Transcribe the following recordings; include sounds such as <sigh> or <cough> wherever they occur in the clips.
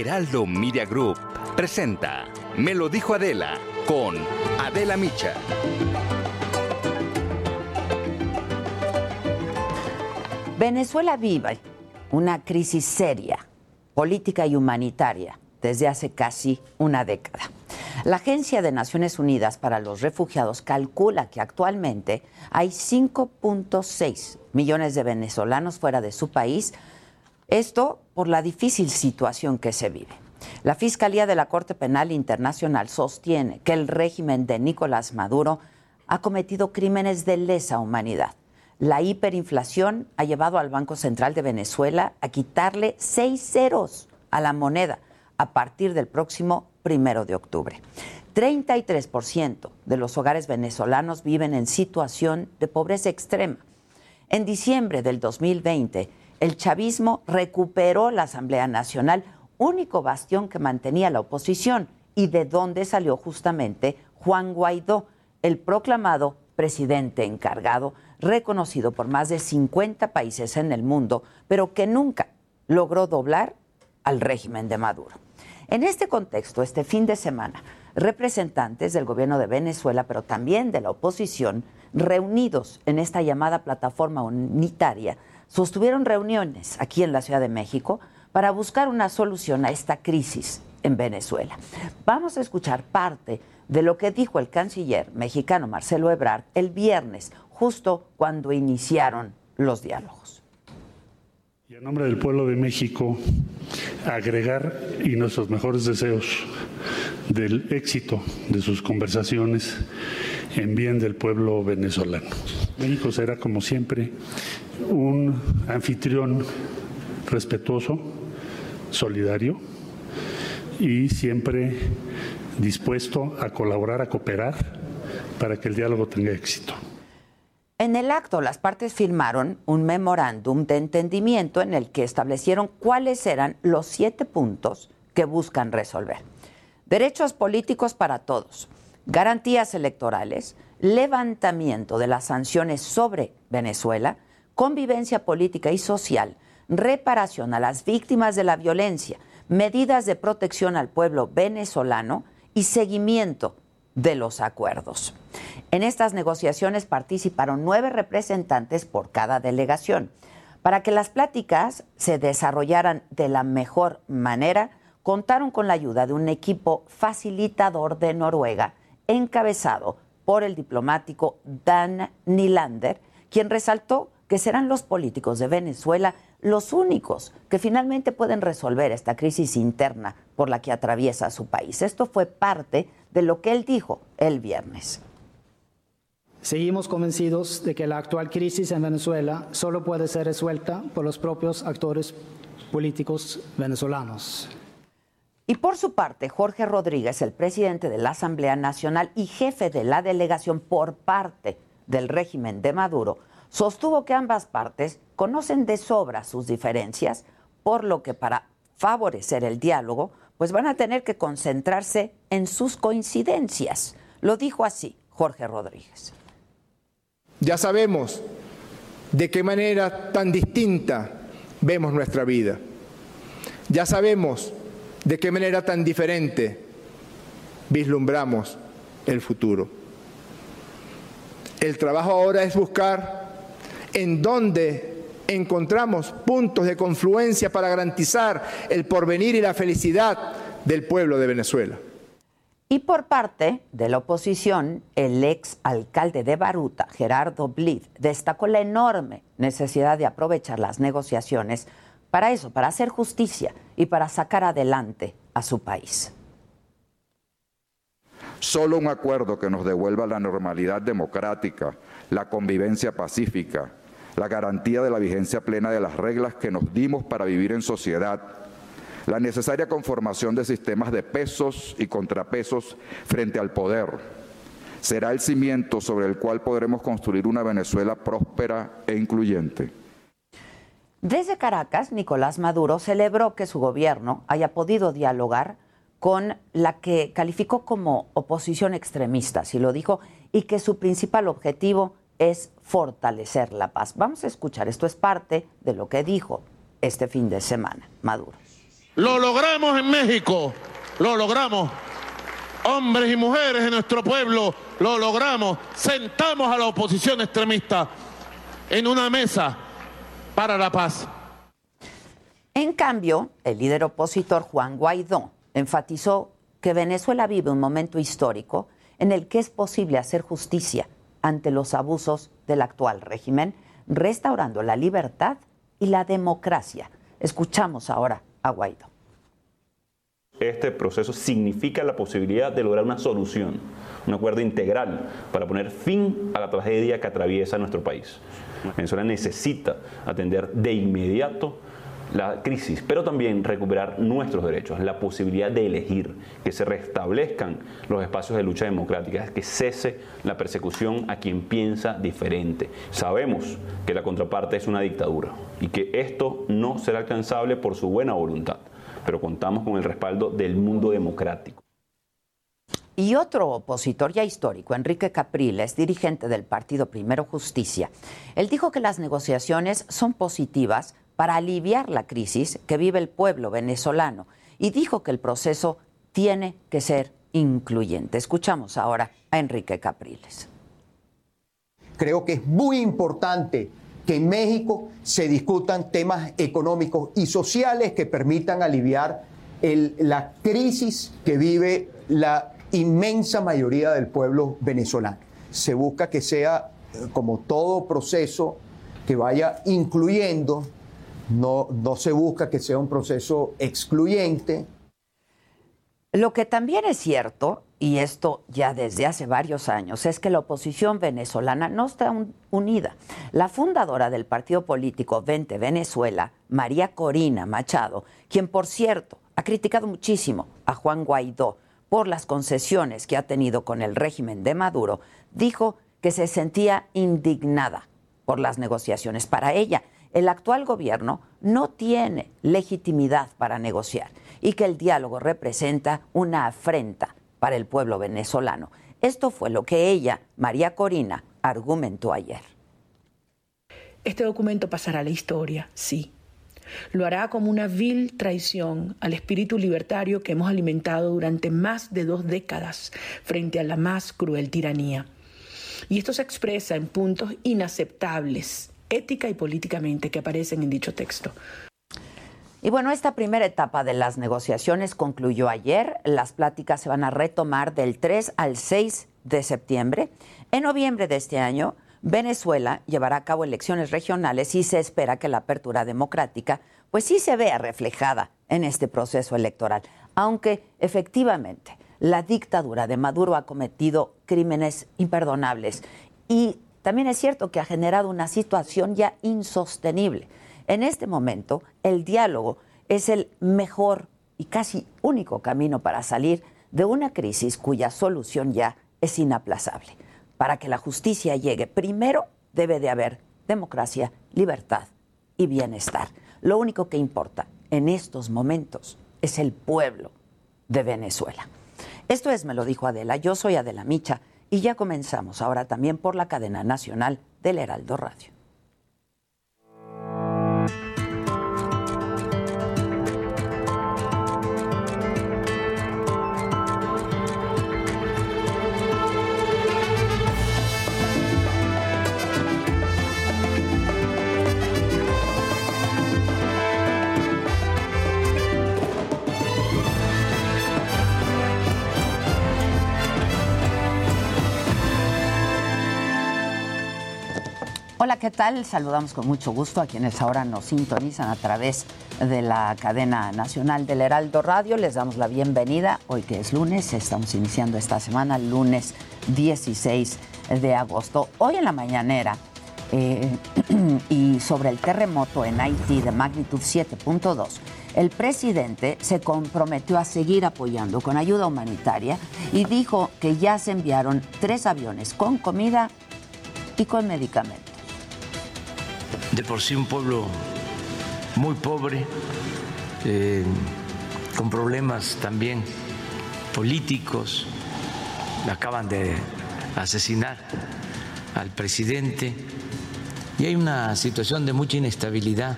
Heraldo Media Group presenta Me lo dijo Adela con Adela Micha. Venezuela vive una crisis seria, política y humanitaria, desde hace casi una década. La Agencia de Naciones Unidas para los Refugiados calcula que actualmente hay 5.6 millones de venezolanos fuera de su país, esto por la difícil situación que se vive. La Fiscalía de la Corte Penal Internacional sostiene que el régimen de Nicolás Maduro ha cometido crímenes de lesa humanidad. La hiperinflación ha llevado al Banco Central de Venezuela a quitarle seis ceros a la moneda a partir del próximo primero de octubre. 33% de los hogares venezolanos viven en situación de pobreza extrema. En diciembre del 2020, el chavismo recuperó la Asamblea Nacional, único bastión que mantenía la oposición, y de donde salió justamente Juan Guaidó, el proclamado presidente encargado, reconocido por más de 50 países en el mundo, pero que nunca logró doblar al régimen de Maduro. En este contexto, este fin de semana, representantes del gobierno de Venezuela, pero también de la oposición, reunidos en esta llamada plataforma unitaria, sostuvieron reuniones aquí en la Ciudad de México para buscar una solución a esta crisis en Venezuela. Vamos a escuchar parte de lo que dijo el canciller mexicano Marcelo Ebrard el viernes, justo cuando iniciaron los diálogos. Y en nombre del pueblo de México, agregar y nuestros mejores deseos del éxito de sus conversaciones en bien del pueblo venezolano. México será, como siempre, un anfitrión respetuoso, solidario y siempre dispuesto a colaborar, a cooperar para que el diálogo tenga éxito. En el acto, las partes firmaron un memorándum de entendimiento en el que establecieron cuáles eran los siete puntos que buscan resolver. Derechos políticos para todos, garantías electorales, levantamiento de las sanciones sobre Venezuela, convivencia política y social, reparación a las víctimas de la violencia, medidas de protección al pueblo venezolano y seguimiento de los acuerdos. En estas negociaciones participaron nueve representantes por cada delegación. Para que las pláticas se desarrollaran de la mejor manera, contaron con la ayuda de un equipo facilitador de Noruega, encabezado por el diplomático Dan Nylander, quien resaltó que serán los políticos de Venezuela los únicos que finalmente pueden resolver esta crisis interna por la que atraviesa su país. Esto fue parte de lo que él dijo el viernes. Seguimos convencidos de que la actual crisis en Venezuela solo puede ser resuelta por los propios actores políticos venezolanos. Y por su parte, Jorge Rodríguez, el presidente de la Asamblea Nacional y jefe de la delegación por parte del régimen de Maduro, sostuvo que ambas partes conocen de sobra sus diferencias, por lo que para favorecer el diálogo, pues van a tener que concentrarse en sus coincidencias. Lo dijo así Jorge Rodríguez. Ya sabemos de qué manera tan distinta vemos nuestra vida. Ya sabemos de qué manera tan diferente vislumbramos el futuro. El trabajo ahora es buscar en dónde encontramos puntos de confluencia para garantizar el porvenir y la felicidad del pueblo de Venezuela. Y por parte de la oposición, el ex alcalde de Baruta, Gerardo Blid, destacó la enorme necesidad de aprovechar las negociaciones para eso, para hacer justicia y para sacar adelante a su país. Solo un acuerdo que nos devuelva la normalidad democrática, la convivencia pacífica, la garantía de la vigencia plena de las reglas que nos dimos para vivir en sociedad, la necesaria conformación de sistemas de pesos y contrapesos frente al poder, será el cimiento sobre el cual podremos construir una Venezuela próspera e incluyente. Desde Caracas, Nicolás Maduro celebró que su gobierno haya podido dialogar con la que calificó como oposición extremista, si lo dijo, y que su principal objetivo es fortalecer la paz. Vamos a escuchar, esto es parte de lo que dijo este fin de semana Maduro. Lo logramos en México, lo logramos. Hombres y mujeres de nuestro pueblo, lo logramos. Sentamos a la oposición extremista en una mesa para la paz. En cambio, el líder opositor Juan Guaidó enfatizó que Venezuela vive un momento histórico en el que es posible hacer justicia ante los abusos del actual régimen, restaurando la libertad y la democracia. Escuchamos ahora a Guaidó. Este proceso significa la posibilidad de lograr una solución, un acuerdo integral para poner fin a la tragedia que atraviesa nuestro país. Venezuela necesita atender de inmediato la crisis, pero también recuperar nuestros derechos, la posibilidad de elegir, que se restablezcan los espacios de lucha democrática, que cese la persecución a quien piensa diferente. Sabemos que la contraparte es una dictadura y que esto no será alcanzable por su buena voluntad, pero contamos con el respaldo del mundo democrático. Y otro opositor ya histórico, Enrique Capriles, dirigente del partido Primero Justicia, él dijo que las negociaciones son positivas para aliviar la crisis que vive el pueblo venezolano y dijo que el proceso tiene que ser incluyente. Escuchamos ahora a Enrique Capriles. Creo que es muy importante que en México se discutan temas económicos y sociales que permitan aliviar la crisis que vive la inmensa mayoría del pueblo venezolano. Se busca que sea, eh, como todo proceso, que vaya incluyendo no, no se busca que sea un proceso excluyente. Lo que también es cierto, y esto ya desde hace varios años, es que la oposición venezolana no está unida. La fundadora del partido político Vente Venezuela, María Corina Machado, quien por cierto ha criticado muchísimo a Juan Guaidó por las concesiones que ha tenido con el régimen de Maduro, dijo que se sentía indignada por las negociaciones. Para ella, el actual gobierno no tiene legitimidad para negociar y que el diálogo representa una afrenta para el pueblo venezolano. Esto fue lo que ella, María Corina, argumentó ayer. Este documento pasará a la historia, sí. Lo hará como una vil traición al espíritu libertario que hemos alimentado durante más de dos décadas frente a la más cruel tiranía. Y esto se expresa en puntos inaceptables ética y políticamente que aparecen en dicho texto. Y bueno, esta primera etapa de las negociaciones concluyó ayer. Las pláticas se van a retomar del 3 al 6 de septiembre. En noviembre de este año, Venezuela llevará a cabo elecciones regionales y se espera que la apertura democrática pues sí se vea reflejada en este proceso electoral, aunque efectivamente la dictadura de Maduro ha cometido crímenes imperdonables y también es cierto que ha generado una situación ya insostenible. En este momento, el diálogo es el mejor y casi único camino para salir de una crisis cuya solución ya es inaplazable. Para que la justicia llegue, primero debe de haber democracia, libertad y bienestar. Lo único que importa en estos momentos es el pueblo de Venezuela. Esto es, me lo dijo Adela, yo soy Adela Micha y ya comenzamos ahora también por la cadena nacional del Heraldo Radio. Hola, ¿qué tal? Saludamos con mucho gusto a quienes ahora nos sintonizan a través de la cadena nacional del Heraldo Radio. Les damos la bienvenida hoy que es lunes, estamos iniciando esta semana, lunes 16 de agosto. Hoy en la mañanera eh, <clears throat> y sobre el terremoto en Haití de magnitud 7.2, el presidente se comprometió a seguir apoyando con ayuda humanitaria y dijo que ya se enviaron tres aviones con comida y con medicamentos por sí un pueblo muy pobre, eh, con problemas también políticos. Acaban de asesinar al presidente y hay una situación de mucha inestabilidad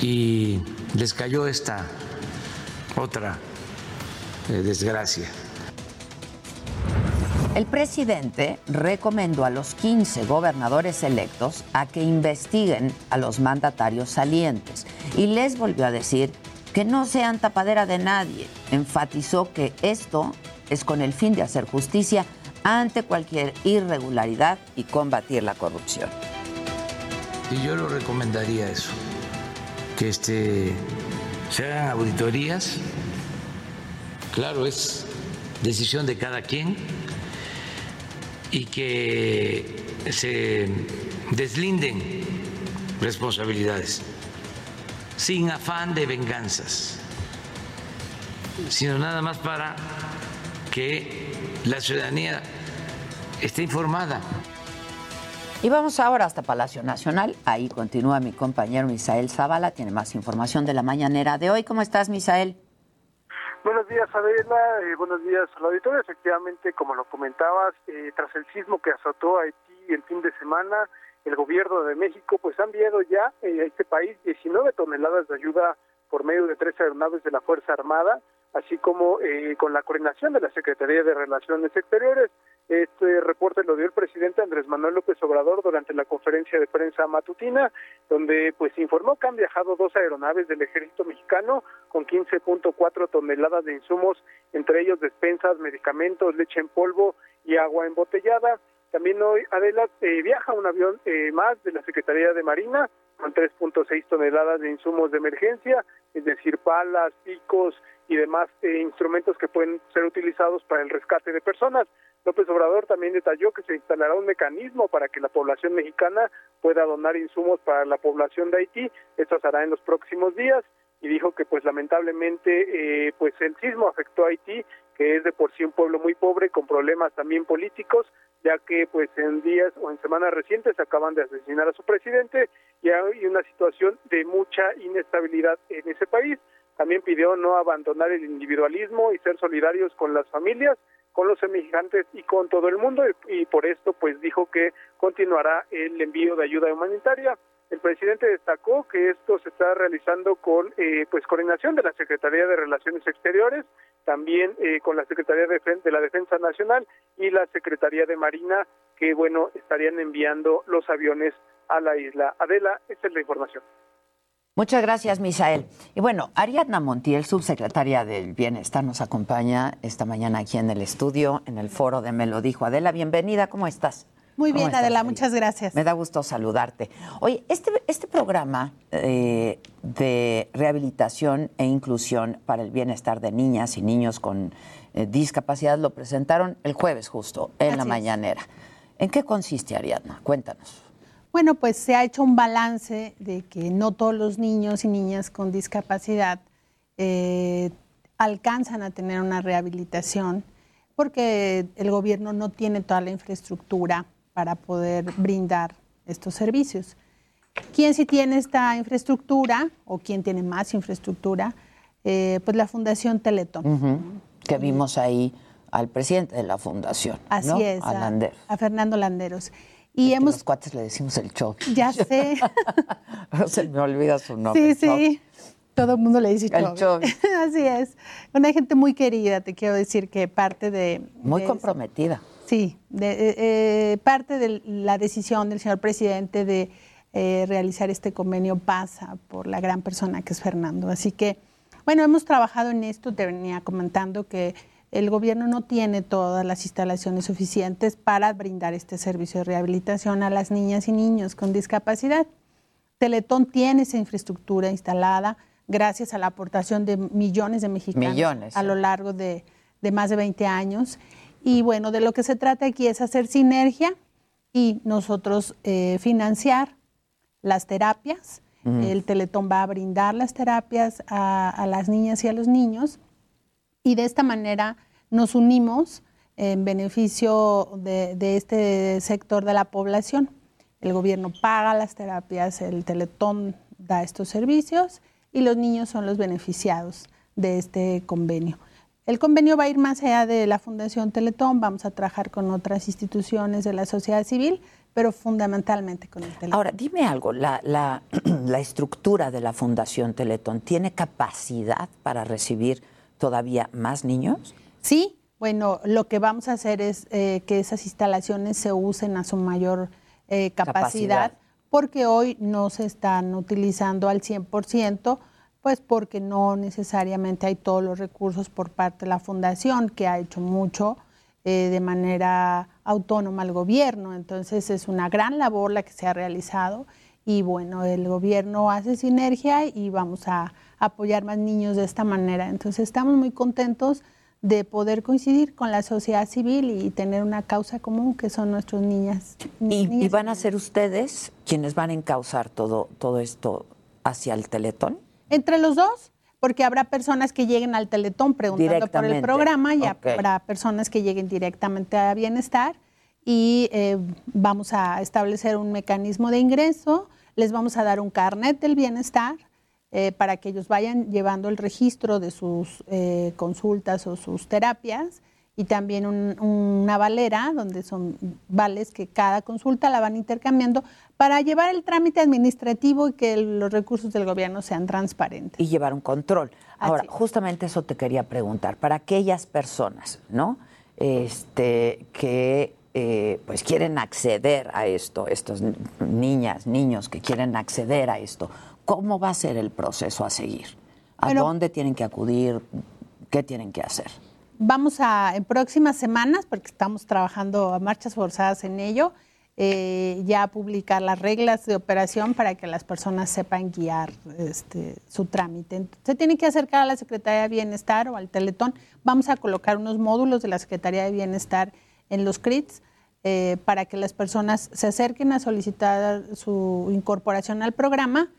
y les cayó esta otra eh, desgracia. El presidente recomendó a los 15 gobernadores electos a que investiguen a los mandatarios salientes y les volvió a decir que no sean tapadera de nadie. Enfatizó que esto es con el fin de hacer justicia ante cualquier irregularidad y combatir la corrupción. Y yo lo recomendaría eso, que este, se hagan auditorías, claro, es decisión de cada quien y que se deslinden responsabilidades sin afán de venganzas, sino nada más para que la ciudadanía esté informada. Y vamos ahora hasta Palacio Nacional. Ahí continúa mi compañero Misael Zavala. Tiene más información de la mañanera de hoy. ¿Cómo estás, Misael? Buenos días, Adela. Eh, buenos días al auditorio. Efectivamente, como lo comentabas, eh, tras el sismo que azotó Haití el fin de semana, el gobierno de México pues ha enviado ya eh, a este país 19 toneladas de ayuda por medio de tres aeronaves de la Fuerza Armada, así como con la coordinación de la Secretaría de Relaciones Exteriores. Este reporte lo dio el presidente Andrés Manuel López Obrador durante la conferencia de prensa matutina, donde pues informó que han viajado dos aeronaves del ejército mexicano con 15.4 toneladas de insumos, entre ellos despensas, medicamentos, leche en polvo y agua embotellada. También hoy, Adela, eh, viaja un avión eh, más de la Secretaría de Marina con 3.6 toneladas de insumos de emergencia, es decir, palas, picos y demás eh, instrumentos que pueden ser utilizados para el rescate de personas. López Obrador también detalló que se instalará un mecanismo para que la población mexicana pueda donar insumos para la población de Haití. Esto se hará en los próximos días y dijo que pues lamentablemente eh, pues el sismo afectó a Haití que es de por sí un pueblo muy pobre con problemas también políticos ya que pues en días o en semanas recientes acaban de asesinar a su presidente y hay una situación de mucha inestabilidad en ese país también pidió no abandonar el individualismo y ser solidarios con las familias con los semejantes y con todo el mundo y, por esto pues dijo que continuará el envío de ayuda humanitaria. El presidente destacó que esto se está realizando con eh, pues coordinación de la Secretaría de Relaciones Exteriores, también eh, con la Secretaría de, de la Defensa Nacional y la Secretaría de Marina, que bueno estarían enviando los aviones a la isla. Adela, esta es la información. Muchas gracias, Misael. Y bueno, Ariadna Montiel, subsecretaria del Bienestar, nos acompaña esta mañana aquí en el estudio, en el foro de Me lo dijo. Adela, bienvenida, ¿cómo estás? Muy bien, Adela, muchas gracias. Me da gusto saludarte. Oye, este, este programa eh, de rehabilitación e inclusión para el bienestar de niñas y niños con eh, discapacidad lo presentaron el jueves justo, en la mañanera. ¿En qué consiste, Ariadna? Cuéntanos. Bueno, pues se ha hecho un balance de que no todos los niños y niñas con discapacidad eh, alcanzan a tener una rehabilitación porque el gobierno no tiene toda la infraestructura para poder brindar estos servicios. ¿Quién sí tiene esta infraestructura o quién tiene más infraestructura? Eh, pues la Fundación Teletón. Que vimos ahí al presidente de la fundación. Así es, a, a Fernando Landeros. Y hemos... Los cuates le decimos el Chovi. Ya <laughs> sé. Se me olvida su nombre. Sí, sí. Todo el mundo le dice. El <laughs> Así es. Una gente muy querida, te quiero decir que parte de... Muy comprometida. Sí, de, eh, eh, parte de la decisión del señor presidente de eh, realizar este convenio pasa por la gran persona que es Fernando. Así que, bueno, hemos trabajado en esto, te venía comentando que el gobierno no tiene todas las instalaciones suficientes para brindar este servicio de rehabilitación a las niñas y niños con discapacidad. Teletón tiene esa infraestructura instalada gracias a la aportación de millones de mexicanos a lo largo de, más de 20 años. Y bueno, de lo que se trata aquí es hacer sinergia y nosotros eh, financiar las terapias. El Teletón va a brindar las terapias a, las niñas y a los niños y de esta manera nos unimos en beneficio de, este sector de la población. El gobierno paga las terapias, el Teletón da estos servicios y los niños son los beneficiados de este convenio. El convenio va a ir más allá de la Fundación Teletón, vamos a trabajar con otras instituciones de la sociedad civil, pero fundamentalmente con el Teletón. Ahora, dime algo, la, <clears throat> estructura de la Fundación Teletón tiene capacidad para recibir todavía más niños? Sí, bueno, lo que vamos a hacer es eh, que esas instalaciones se usen a su mayor eh, capacidad, porque hoy no se están utilizando al 100%, pues porque no necesariamente hay todos los recursos por parte de la fundación, que ha hecho mucho eh, de manera autónoma al gobierno. Entonces es una gran labor la que se ha realizado y bueno, el gobierno hace sinergia y vamos a apoyar más niños de esta manera. Entonces estamos muy contentos de poder coincidir con la sociedad civil y tener una causa común que son nuestras niñas. ¿Y, van a ser ustedes quienes van a encauzar todo, todo esto hacia el Teletón? Entre los dos, porque habrá personas que lleguen al Teletón preguntando por el programa y habrá personas que lleguen directamente a Bienestar y eh, vamos a establecer un mecanismo de ingreso, les vamos a dar un carnet del bienestar eh, para que ellos vayan llevando el registro de sus eh, consultas o sus terapias y también una valera donde son vales que cada consulta la van intercambiando para llevar el trámite administrativo y que los recursos del gobierno sean transparentes. Y llevar un control. Ahora, justamente eso te quería preguntar. Para aquellas personas, ¿no? Este, que eh, pues quieren acceder a esto, estos niñas, niños que quieren acceder a esto, ¿Cómo va a ser el proceso a seguir? ¿A dónde tienen que acudir? ¿Qué tienen que hacer? Vamos a, en próximas semanas, porque estamos trabajando a marchas forzadas en ello, eh, ya publicar las reglas de operación para que las personas sepan guiar este, su trámite. Se tienen que acercar a la Secretaría de Bienestar o al Teletón. Vamos a colocar unos módulos de la Secretaría de Bienestar en los CRITs eh, para que las personas se acerquen a solicitar su incorporación al programa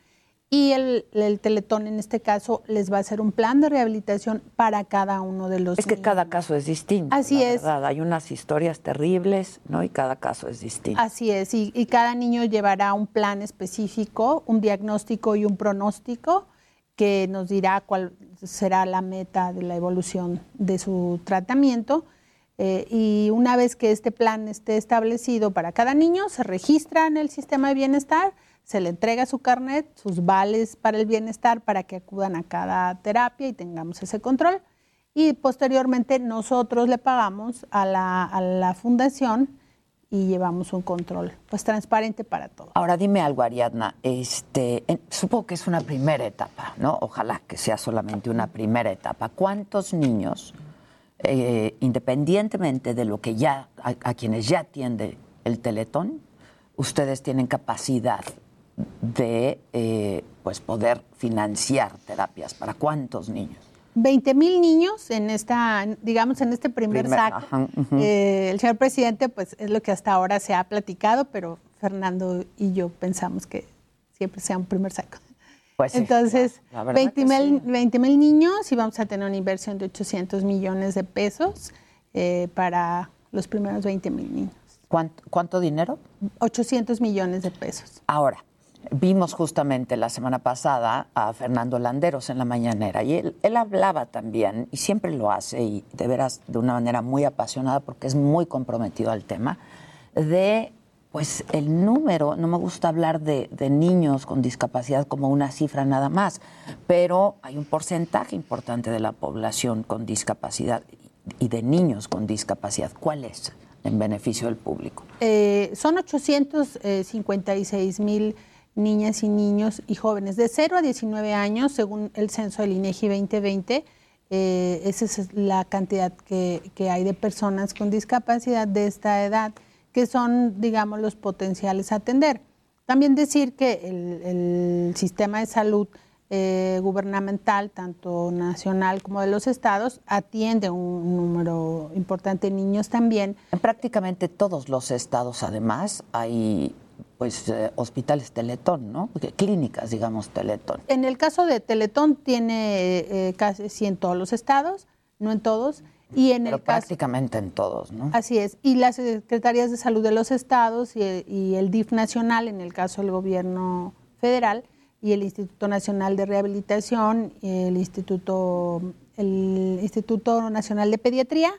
y el, Teletón en este caso les va a hacer un plan de rehabilitación para cada uno de los Es que cada caso es distinto. Así es. Hay unas historias terribles, ¿no? Y cada caso es distinto. Así es. Y, y, cada niño llevará un plan específico, un diagnóstico y un pronóstico que nos dirá cuál será la meta de la evolución de su tratamiento. Eh, y una vez que este plan esté establecido para cada niño, se registra en el sistema de bienestar se le entrega su carnet, sus vales para el bienestar para que acudan a cada terapia y tengamos ese control. Y posteriormente nosotros le pagamos a la, fundación y llevamos un control pues transparente para todos. Ahora dime algo, Ariadna, este, supongo que es una primera etapa, ¿no? Ojalá que sea solamente una primera etapa. ¿Cuántos niños, eh, independientemente de lo que ya, a quienes ya atiende el Teletón, ustedes tienen capacidad de eh, pues poder financiar terapias. ¿Para cuántos niños? 20 mil niños en esta, digamos, en este primer, saco. Eh, el señor presidente, pues es lo que hasta ahora se ha platicado, pero Fernando y yo pensamos que siempre sea un primer saco. Pues Entonces, 20 mil niños y vamos a tener una inversión de 800 millones de pesos eh, para los primeros 20 mil niños. ¿Cuánto, ¿Cuánto dinero? 800 millones de pesos. Ahora, Vimos justamente la semana pasada a Fernando Landeros en la mañanera y él, él, hablaba también, y siempre lo hace, y de veras de una manera muy apasionada porque es muy comprometido al tema, de pues el número, no me gusta hablar de, de niños con discapacidad como una cifra nada más, pero hay un porcentaje importante de la población con discapacidad y de niños con discapacidad. ¿Cuál es en beneficio del público? Eh, son 856 mil niñas y niños y jóvenes de 0 a 19 años, según el censo del INEGI 2020, eh, esa es la cantidad que, hay de personas con discapacidad de esta edad, que son, digamos, los potenciales a atender. También decir que el, sistema de salud eh, gubernamental, tanto nacional como de los estados, atiende un número importante de niños también. En prácticamente todos los estados, además, hay pues eh, hospitales Teletón, ¿no? Clínicas, digamos, Teletón. En el caso de Teletón tiene eh, casi sí en todos los estados, no en todos. Y en Pero el prácticamente en todos, ¿no? Así es. Y las secretarías de salud de los estados y el, y el DIF nacional, en el caso del gobierno federal, y el Instituto Nacional de Rehabilitación, el Instituto, el Instituto Nacional de Pediatría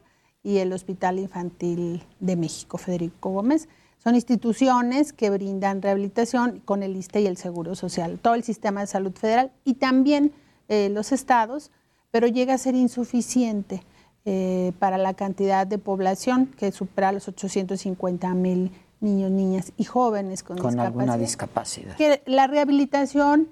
y el Hospital Infantil de México, Federico Gómez. Son instituciones que brindan rehabilitación con el ISTE y el Seguro Social, todo el sistema de salud federal y también eh, los estados, pero llega a ser insuficiente eh, para la cantidad de población que supera los 850 mil niños, niñas y jóvenes con, con alguna discapacidad. Que la rehabilitación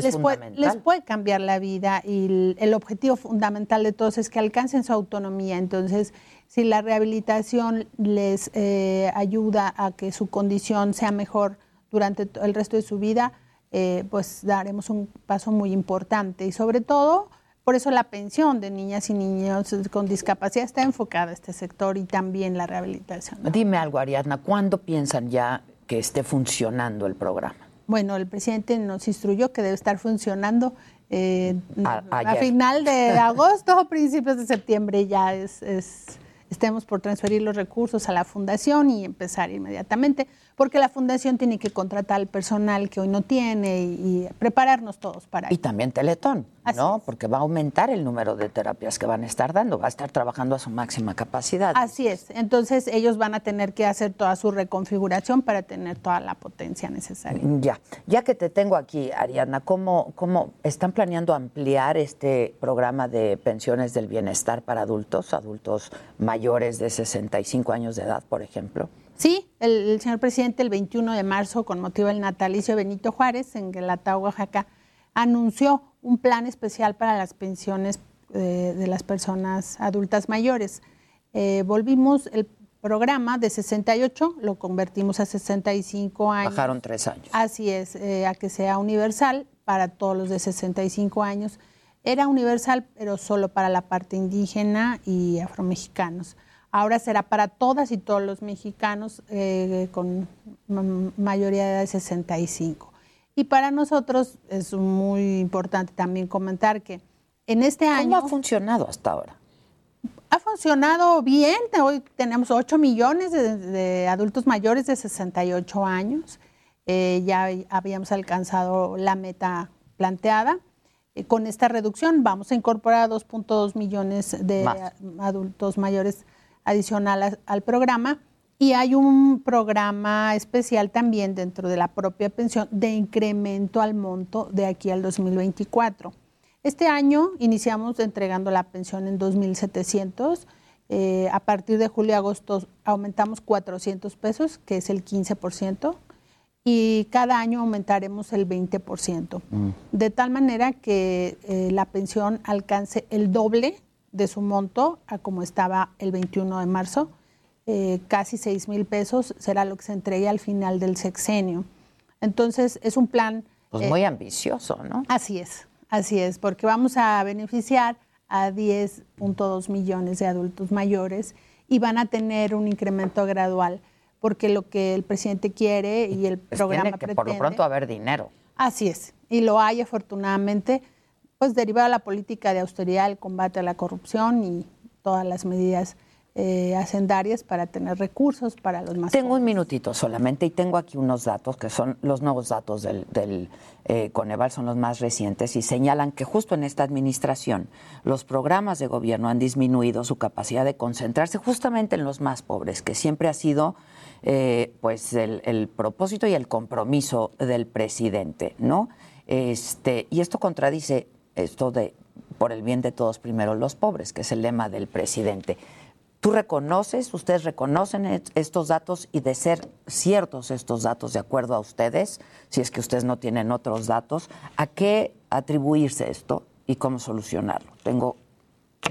les puede, les puede, cambiar la vida y el, el, objetivo fundamental de todos es que alcancen su autonomía. Entonces, si la rehabilitación les eh, ayuda a que su condición sea mejor durante el resto de su vida, eh, pues daremos un paso muy importante. Y sobre todo, por eso la pensión de niñas y niños con discapacidad está enfocada a este sector y también la rehabilitación. Dime algo, Ariadna, ¿cuándo piensan ya que esté funcionando el programa? Bueno, el presidente nos instruyó que debe estar funcionando eh, a, final de agosto o <laughs> principios de septiembre ya es estemos por transferir los recursos a la fundación y empezar inmediatamente, porque la fundación tiene que contratar al personal que hoy no tiene y, prepararnos todos para Y también Teletón, ¿no? Porque va a aumentar el número de terapias que van a estar dando, va a estar trabajando a su máxima capacidad. Así es, entonces ellos van a tener que hacer toda su reconfiguración para tener toda la potencia necesaria. Ya, ya que te tengo aquí, Ariadna, ¿cómo, cómo están planeando ampliar este programa de pensiones del bienestar para adultos, adultos mayores de 65 años de edad, por ejemplo? Sí, el, señor presidente el 21 de marzo, con motivo del natalicio de Benito Juárez, en Guelatao, Oaxaca, anunció un plan especial para las pensiones eh, de las personas adultas mayores. Eh, volvimos el programa de 68, lo convertimos a 65 años. Bajaron tres años. Así es, eh, a que sea universal para todos los de 65 años. Era universal, pero solo para la parte indígena y afromexicanos. Ahora será para todas y todos los mexicanos eh, con mayoría de edad de 65. Y para nosotros es muy importante también comentar que en este año... ¿Cómo ha funcionado hasta ahora? Ha funcionado bien. Hoy tenemos 8 millones de, adultos mayores de 68 años. Eh, ya habíamos alcanzado la meta planteada. Eh, con esta reducción vamos a incorporar 2.2 millones de adultos mayores adicional al programa. Y hay un programa especial también dentro de la propia pensión de incremento al monto de aquí al 2024. Este año iniciamos entregando la pensión en 2.700. Eh, a partir de julio y agosto aumentamos 400 pesos, que es el 15%, y cada año aumentaremos el 20%, mm. de tal manera que eh, la pensión alcance el doble de su monto a como estaba el 21 de marzo. Eh, casi 6 mil pesos será lo que se entregue al final del sexenio. Entonces, es un plan... Pues muy eh, ambicioso, ¿no? Así es, así es, porque vamos a beneficiar a 10.2 millones de adultos mayores y van a tener un incremento gradual, porque lo que el presidente quiere y el pues programa tiene que Por lo pronto haber dinero. Así es, y lo hay afortunadamente pues derivada de la política de austeridad, el combate a la corrupción y todas las medidas eh, hacendarias para tener recursos para los más Tengo un minutito solamente y tengo aquí unos datos que son los nuevos datos del, eh, Coneval, son los más recientes y señalan que justo en esta administración los programas de gobierno han disminuido su capacidad de concentrarse justamente en los más pobres, que siempre ha sido eh, pues el, el propósito y el compromiso del presidente, ¿no? Este, y esto contradice esto de por el bien de todos primero los pobres, que es el lema del presidente. ¿Tú reconoces, ustedes reconocen estos datos y de ser ciertos estos datos de acuerdo a ustedes, si es que ustedes no tienen otros datos, a qué atribuirse esto y cómo solucionarlo? Tengo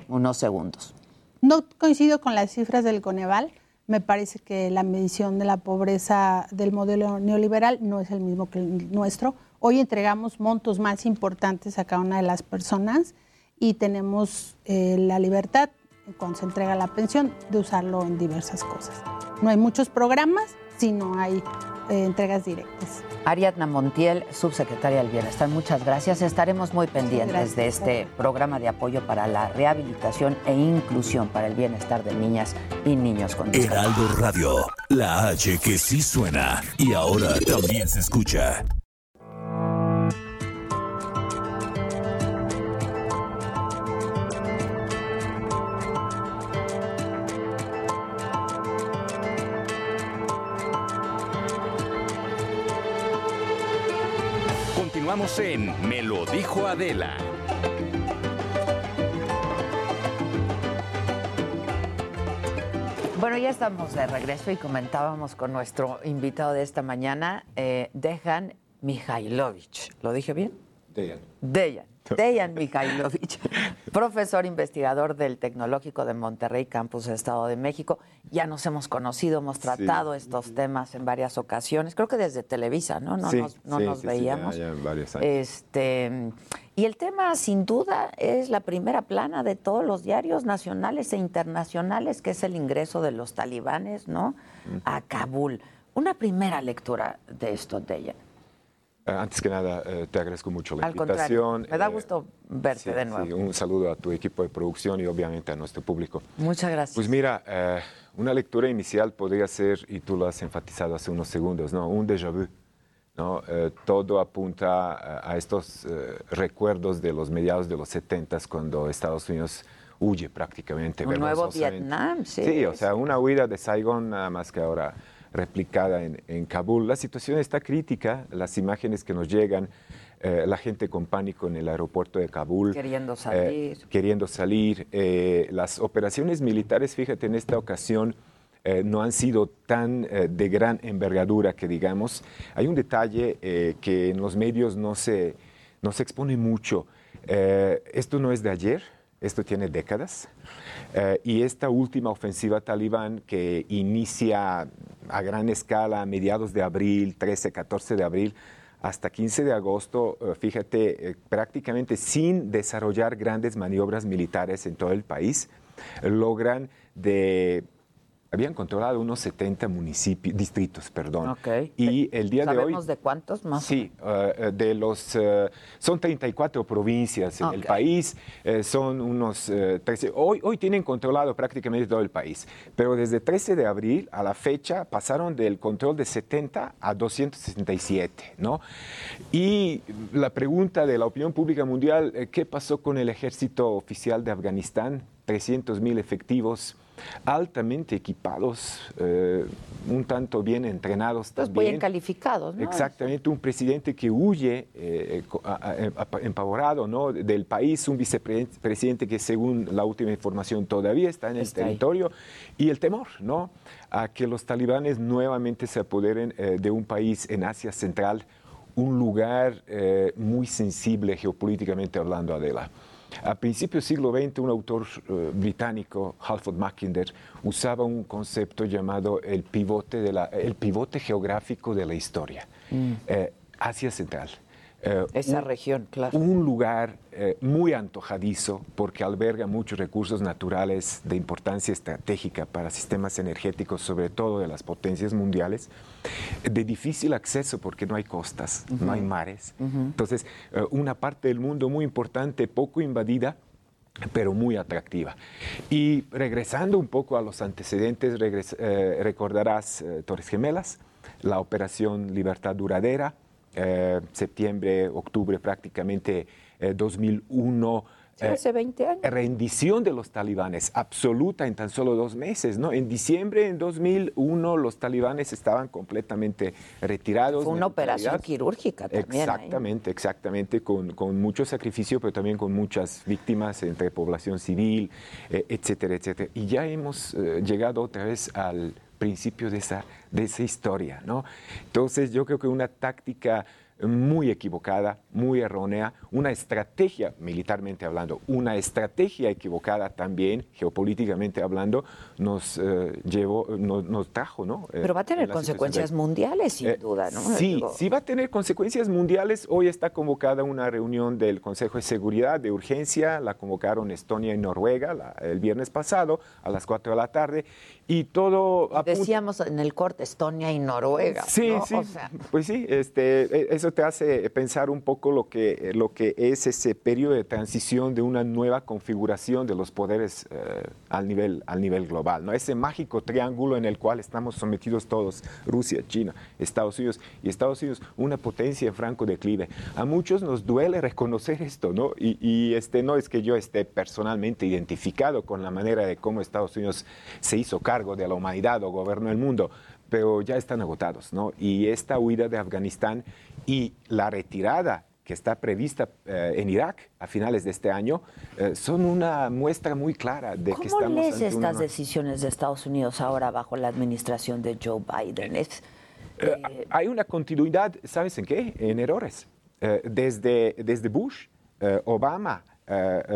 unos segundos. No coincido con las cifras del Coneval. Me parece que la medición de la pobreza del modelo neoliberal no es el mismo que el nuestro. Hoy entregamos montos más importantes a cada una de las personas y tenemos eh, la libertad, cuando se entrega la pensión, de usarlo en diversas cosas. No hay muchos programas, sino hay eh, entregas directas. Ariadna Montiel, subsecretaria del Bienestar, muchas gracias. Estaremos muy pendientes de este programa de apoyo para la rehabilitación e inclusión para el bienestar de niñas y niños con discapacidad. Heraldo Radio, la H que sí suena y ahora también se escucha. En Me lo dijo Adela. Bueno, ya estamos de regreso y comentábamos con nuestro invitado de esta mañana, eh, Dejan Mihailovich. ¿Lo dije bien? Dejan. Dejan. Dejan Mihailovich, profesor investigador del Tecnológico de Monterrey, Campus Estado de México. Ya nos hemos conocido, hemos tratado estos temas en varias ocasiones, creo que desde Televisa, ¿no? No Sí, nos, no sí, nos veíamos. ya- ya varios años. Este, y el tema, sin duda, es la primera plana de todos los diarios nacionales e internacionales, que es el ingreso de los talibanes, ¿no? A Kabul. Una primera lectura de esto, Dejan. Eh, Antes que nada, eh, te agradezco mucho la Al contrario, invitación. me da Eh, gusto verte sí, de nuevo. sí, un saludo a tu equipo de producción y obviamente a nuestro público. Muchas gracias. Pues mira, eh, una lectura inicial podría ser, y tú lo has enfatizado hace unos segundos, ¿no? un déjà vu. ¿no? Eh, todo apunta a, estos recuerdos de los mediados de los 70 cuando Estados Unidos huye prácticamente. Un nuevo. Vietnam, sí. Sí, o sea, una huida de Saigón, nada más que ahora replicada en, en Kabul. La situación está crítica, las imágenes que nos llegan, eh, la gente con pánico en el aeropuerto de Kabul. Queriendo eh, salir. queriendo salir. Eh, las operaciones militares, fíjate, en esta ocasión no han sido tan de gran envergadura que digamos. Hay un detalle que en los medios no se, no se expone mucho. Esto no es de ayer, esto tiene décadas. Eh, y esta última ofensiva talibán que inicia a gran escala a mediados de abril, 13, 14 de abril, hasta 15 de agosto, eh, fíjate, eh, prácticamente sin desarrollar grandes maniobras militares en todo el país, logran de... Habían controlado unos 70 municipios, distritos, perdón. Y el día de hoy... ¿Sabemos de cuántos más? Sí, eh, de los, eh, son 34 provincias en el país, son unos eh, 13, hoy, hoy tienen controlado prácticamente todo el país, pero desde 13 de abril a la fecha pasaron del control de 70 a 267, ¿no? Y la pregunta de la opinión pública mundial, ¿qué pasó con el ejército oficial de Afganistán? 300 mil efectivos altamente equipados, eh, un tanto bien entrenados Pues también. bien calificados, ¿no? Exactamente, un presidente que huye eh, a- empavorado ¿no? del país, un vicepresidente que según la última información todavía está en el Está ahí. territorio y el temor ¿no? a que los talibanes nuevamente se apoderen eh, de un país en Asia Central, un lugar eh, muy sensible geopolíticamente hablando, Adela. A principios del siglo XX, un autor eh, británico, Halford Mackinder, usaba un concepto llamado el pivote, de la- el pivote geográfico de la historia. Mm. Eh, Asia Central. Eh, Esa un- región, claro. un lugar eh, muy antojadizo porque alberga muchos recursos naturales de importancia estratégica para sistemas energéticos, sobre todo de las potencias mundiales, de difícil acceso porque no hay costas, no hay mares. Entonces, eh, una parte del mundo muy importante, poco invadida, pero muy atractiva. Y regresando un poco a los antecedentes, eh, recordarás Torres Gemelas, la operación Libertad Duradera, eh, septiembre, octubre prácticamente eh, 2001. Sí, eh, hace 20 años. rendición de los talibanes absoluta en tan solo dos meses, ¿no? En diciembre en 2001 los talibanes estaban completamente retirados. Fue una operación quirúrgica también. ahí. Exactamente, exactamente, con, con mucho sacrificio, pero también con muchas víctimas entre población civil, eh, etcétera, etcétera. Y ya hemos eh, llegado otra vez al principio de esa, de esa historia, ¿no? Entonces yo creo que una táctica muy equivocada, muy errónea, una estrategia, militarmente hablando, una estrategia equivocada también, geopolíticamente hablando, nos eh, llevó, nos, nos trajo, ¿no? Eh, Pero va a en tener consecuencias mundiales, sin Eh, duda, ¿no? Sí, Digo, sí va a tener consecuencias mundiales. Hoy está convocada una reunión del Consejo de Seguridad de urgencia, la convocaron Estonia y Noruega la- el viernes pasado a las 4 de la tarde y todo apunta- Decíamos en el corte Estonia y Noruega. Sí, ¿no? sí, O sea, pues sí, este, e- eso te hace pensar un poco lo que, lo que es ese periodo de transición de una nueva configuración de los poderes eh, al, nivel, al nivel global, ¿no? ese mágico triángulo en el cual estamos sometidos todos, Rusia, China, Estados Unidos, y Estados Unidos, una potencia en franco declive. A muchos nos duele reconocer esto, ¿no? Y, y, este, no es que yo esté personalmente identificado con la manera de cómo Estados Unidos se hizo cargo de la humanidad o gobernó el mundo, pero ya están agotados, ¿no? Y esta huida de Afganistán y la retirada que está prevista eh, en Irak a finales de este año eh, son una muestra muy clara de que ¿Cómo estamos lees ante estas una- decisiones de Estados Unidos ahora bajo la administración de Joe Biden? Es, Eh, hay una continuidad, ¿sabes en qué? En errores. Eh, desde, desde Bush, eh, Obama, eh, eh,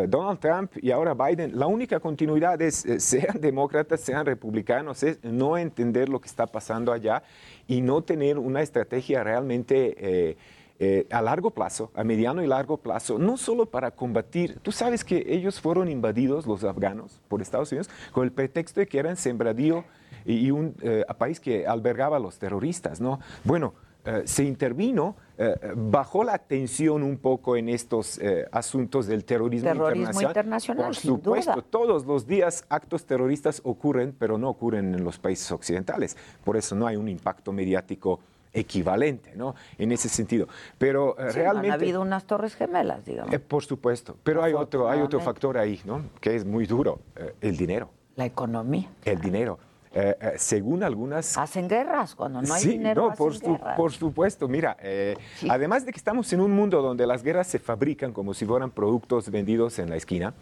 Donald Trump y ahora Biden, la única continuidad es, eh, sean demócratas, sean republicanos, no entender lo que está pasando allá y no tener una estrategia realmente... eh, eh, a largo plazo, a mediano y largo plazo, no solo para combatir, tú sabes que ellos fueron invadidos, los afganos, por Estados Unidos, con el pretexto de que eran sembradío y, y un eh, país que albergaba a los terroristas, ¿no? Bueno, eh, se intervino, eh, bajó la tensión un poco en estos eh, asuntos del terrorismo, Terrorismo internacional, Por sin supuesto, duda. todos los días actos terroristas ocurren, pero no ocurren en los países occidentales. Por eso no hay un impacto mediático equivalente, ¿no? En ese sentido. Pero eh, sí, realmente... han habido unas torres gemelas, digamos. Eh, por supuesto, pero hay otro, hay otro factor ahí, ¿no? Que es muy duro, eh, el dinero. La economía. El dinero. Eh, eh, según algunas... Hacen guerras cuando no hay sí, dinero. no, por, su- por supuesto. Mira, eh, además de que estamos en un mundo donde las guerras se fabrican como si fueran productos vendidos en la esquina,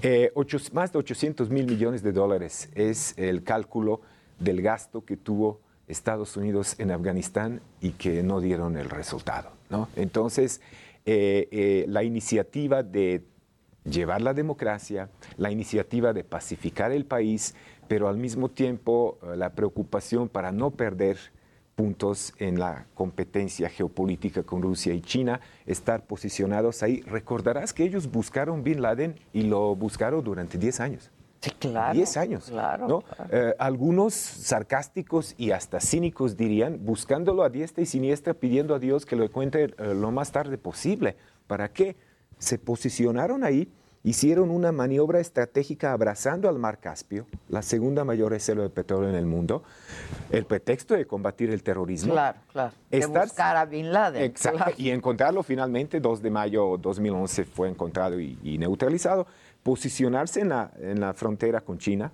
eh, ocho- más de 800 mil millones de dólares es el cálculo del gasto que tuvo Estados Unidos en Afganistán y que no dieron el resultado. ¿no? Entonces, eh, eh, la iniciativa de llevar la democracia, la iniciativa de pacificar el país, pero al mismo tiempo eh, la preocupación para no perder puntos en la competencia geopolítica con Rusia y China, estar posicionados ahí. Recordarás que ellos buscaron Bin Laden y lo buscaron durante 10 años. Sí, claro. 10 años. Claro. ¿no? claro. Eh, algunos sarcásticos y hasta cínicos dirían, buscándolo a diestra y siniestra, pidiendo a Dios que lo encuentre eh, lo más tarde posible. ¿Para qué? Se posicionaron ahí, hicieron una maniobra estratégica abrazando al Mar Caspio, la segunda mayor reserva de petróleo en el mundo, el pretexto de combatir el terrorismo. Claro, claro. De Estar- buscar a Bin Laden. Exacto. claro. Y encontrarlo finalmente, 2 de mayo de 2011 fue encontrado y, y neutralizado. Posicionarse en la, en la frontera con China,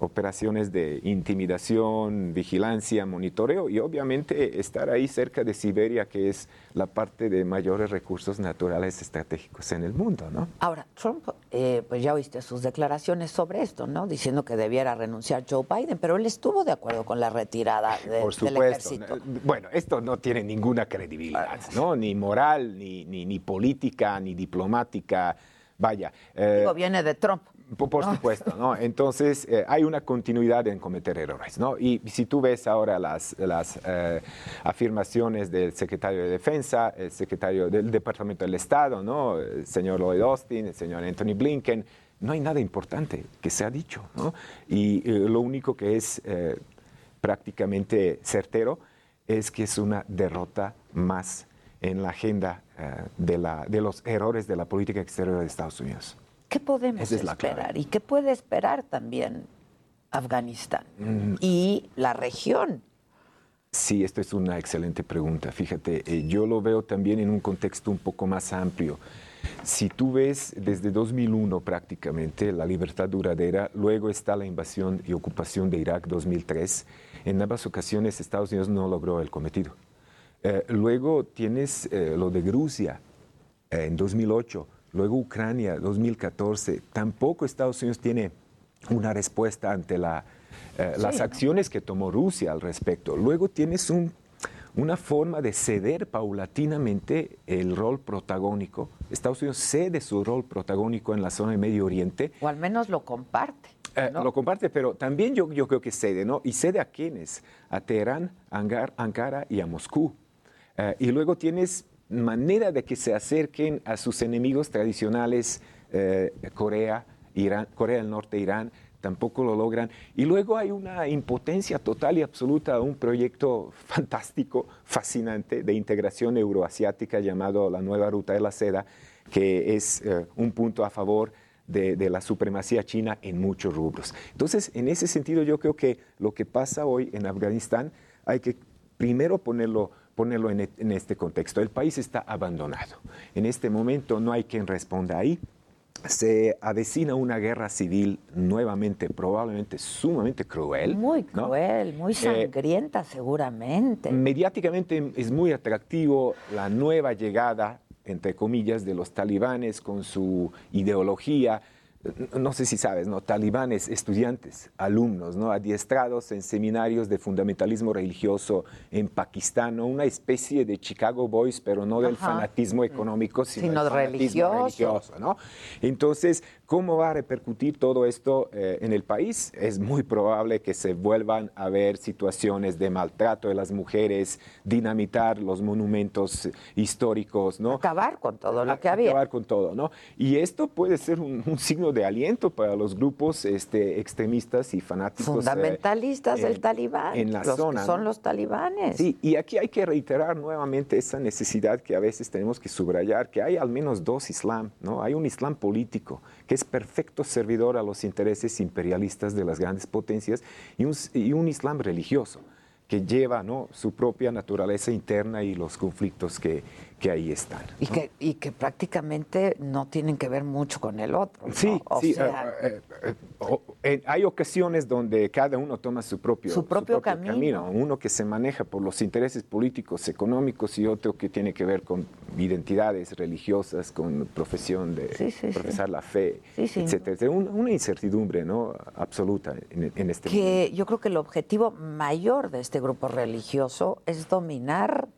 operaciones de intimidación, vigilancia, monitoreo y obviamente estar ahí cerca de Siberia, que es la parte de mayores recursos naturales estratégicos en el mundo, ¿no? Ahora, Trump, eh, pues ya oíste sus declaraciones sobre esto, ¿no? Diciendo que debiera renunciar Joe Biden, pero él estuvo de acuerdo con la retirada de- Por del supuesto. ejército. Bueno, esto no tiene ninguna credibilidad, ¿no? Ni moral, ni, ni, ni política, ni diplomática. Vaya. eh, Digo, viene de Trump. Por, por supuesto, ¿no? Entonces, eh, hay una continuidad en cometer errores, ¿no? Y si tú ves ahora las, las eh, afirmaciones del secretario de Defensa, el secretario del Departamento del Estado, ¿no? El señor Lloyd Austin, el señor Anthony Blinken, no hay nada importante que se ha dicho, ¿no? Y eh, lo único que es prácticamente certero es que es una derrota más en la agenda de, la, de los errores de la política exterior de Estados Unidos. ¿Qué podemos Esa esperar? ¿Y qué puede esperar también Afganistán Mm. y la región? Sí, esto es una excelente pregunta. Fíjate, eh, yo lo veo también en un contexto un poco más amplio. Si tú ves desde 2001 prácticamente la libertad duradera, luego está la invasión y ocupación de Irak 2003, en ambas ocasiones Estados Unidos no logró el cometido. Eh, luego tienes eh, lo de Rusia en 2008, luego Ucrania 2014, tampoco Estados Unidos tiene una respuesta ante la, eh, las Sí, ¿no? acciones que tomó Rusia al respecto. Luego tienes un, una forma de ceder paulatinamente el rol protagónico. Estados Unidos cede su rol protagónico en la zona de Medio Oriente. O al menos lo comparte. Eh, lo comparte, pero también yo, yo creo que cede, ¿no? ¿Y cede a quiénes? A Teherán, Ankara y a Moscú. Eh, y luego tienes manera de que se acerquen a sus enemigos tradicionales, eh, Corea, Irán, Corea del Norte, Irán, tampoco lo logran. Y luego hay una impotencia total y absoluta a un proyecto <laughs> fantástico, fascinante, de integración euroasiática llamado la Nueva Ruta de la Seda, que es un punto a favor de, la supremacía china en muchos rubros. Entonces, en ese sentido, yo creo que lo que pasa hoy en Afganistán hay que primero ponerlo, ponerlo en, en este contexto. El país está abandonado. En este momento no hay quien responda ahí se avecina una guerra civil nuevamente, probablemente sumamente cruel. Muy cruel, muy eh, sangrienta seguramente. Mediáticamente es muy atractivo la nueva llegada entre comillas, de los talibanes con su ideología, no sé si sabes, ¿no? Talibanes, estudiantes, alumnos, ¿no? Adiestrados en seminarios de fundamentalismo religioso en Pakistán, Una especie de Chicago Boys, pero no del fanatismo económico, sino, del religioso. religioso, ¿no? Entonces, ¿Cómo va a repercutir todo esto eh, en el país? Es muy probable que se vuelvan a ver situaciones de maltrato de las mujeres, dinamitar los monumentos históricos, ¿no? Acabar con todo lo que había. Acabar con todo, ¿no? Y esto puede ser un, signo de aliento para los grupos este, extremistas y fanáticos. Eh, Fundamentalistas del talibán. En la zona. son los talibanes. Sí, y aquí hay que reiterar nuevamente esa necesidad que a veces tenemos que subrayar, que hay al menos dos islam, ¿no? Hay un islam político que es perfecto servidor a los intereses imperialistas de las grandes potencias y un, Islam religioso que lleva ¿no? su propia naturaleza interna y los conflictos que, que ahí están. Y, que, y que prácticamente no tienen que ver mucho con el otro. Sí, sí. Eh, eh, eh, hay ocasiones donde cada uno toma su propio, su propio, camino. Uno que se maneja por los intereses políticos, económicos y otro que tiene que ver con identidades religiosas, con profesión de profesar la fe, etcétera. una incertidumbre ¿no? absoluta en, en este que Yo creo que el objetivo mayor de este grupo religioso es dominar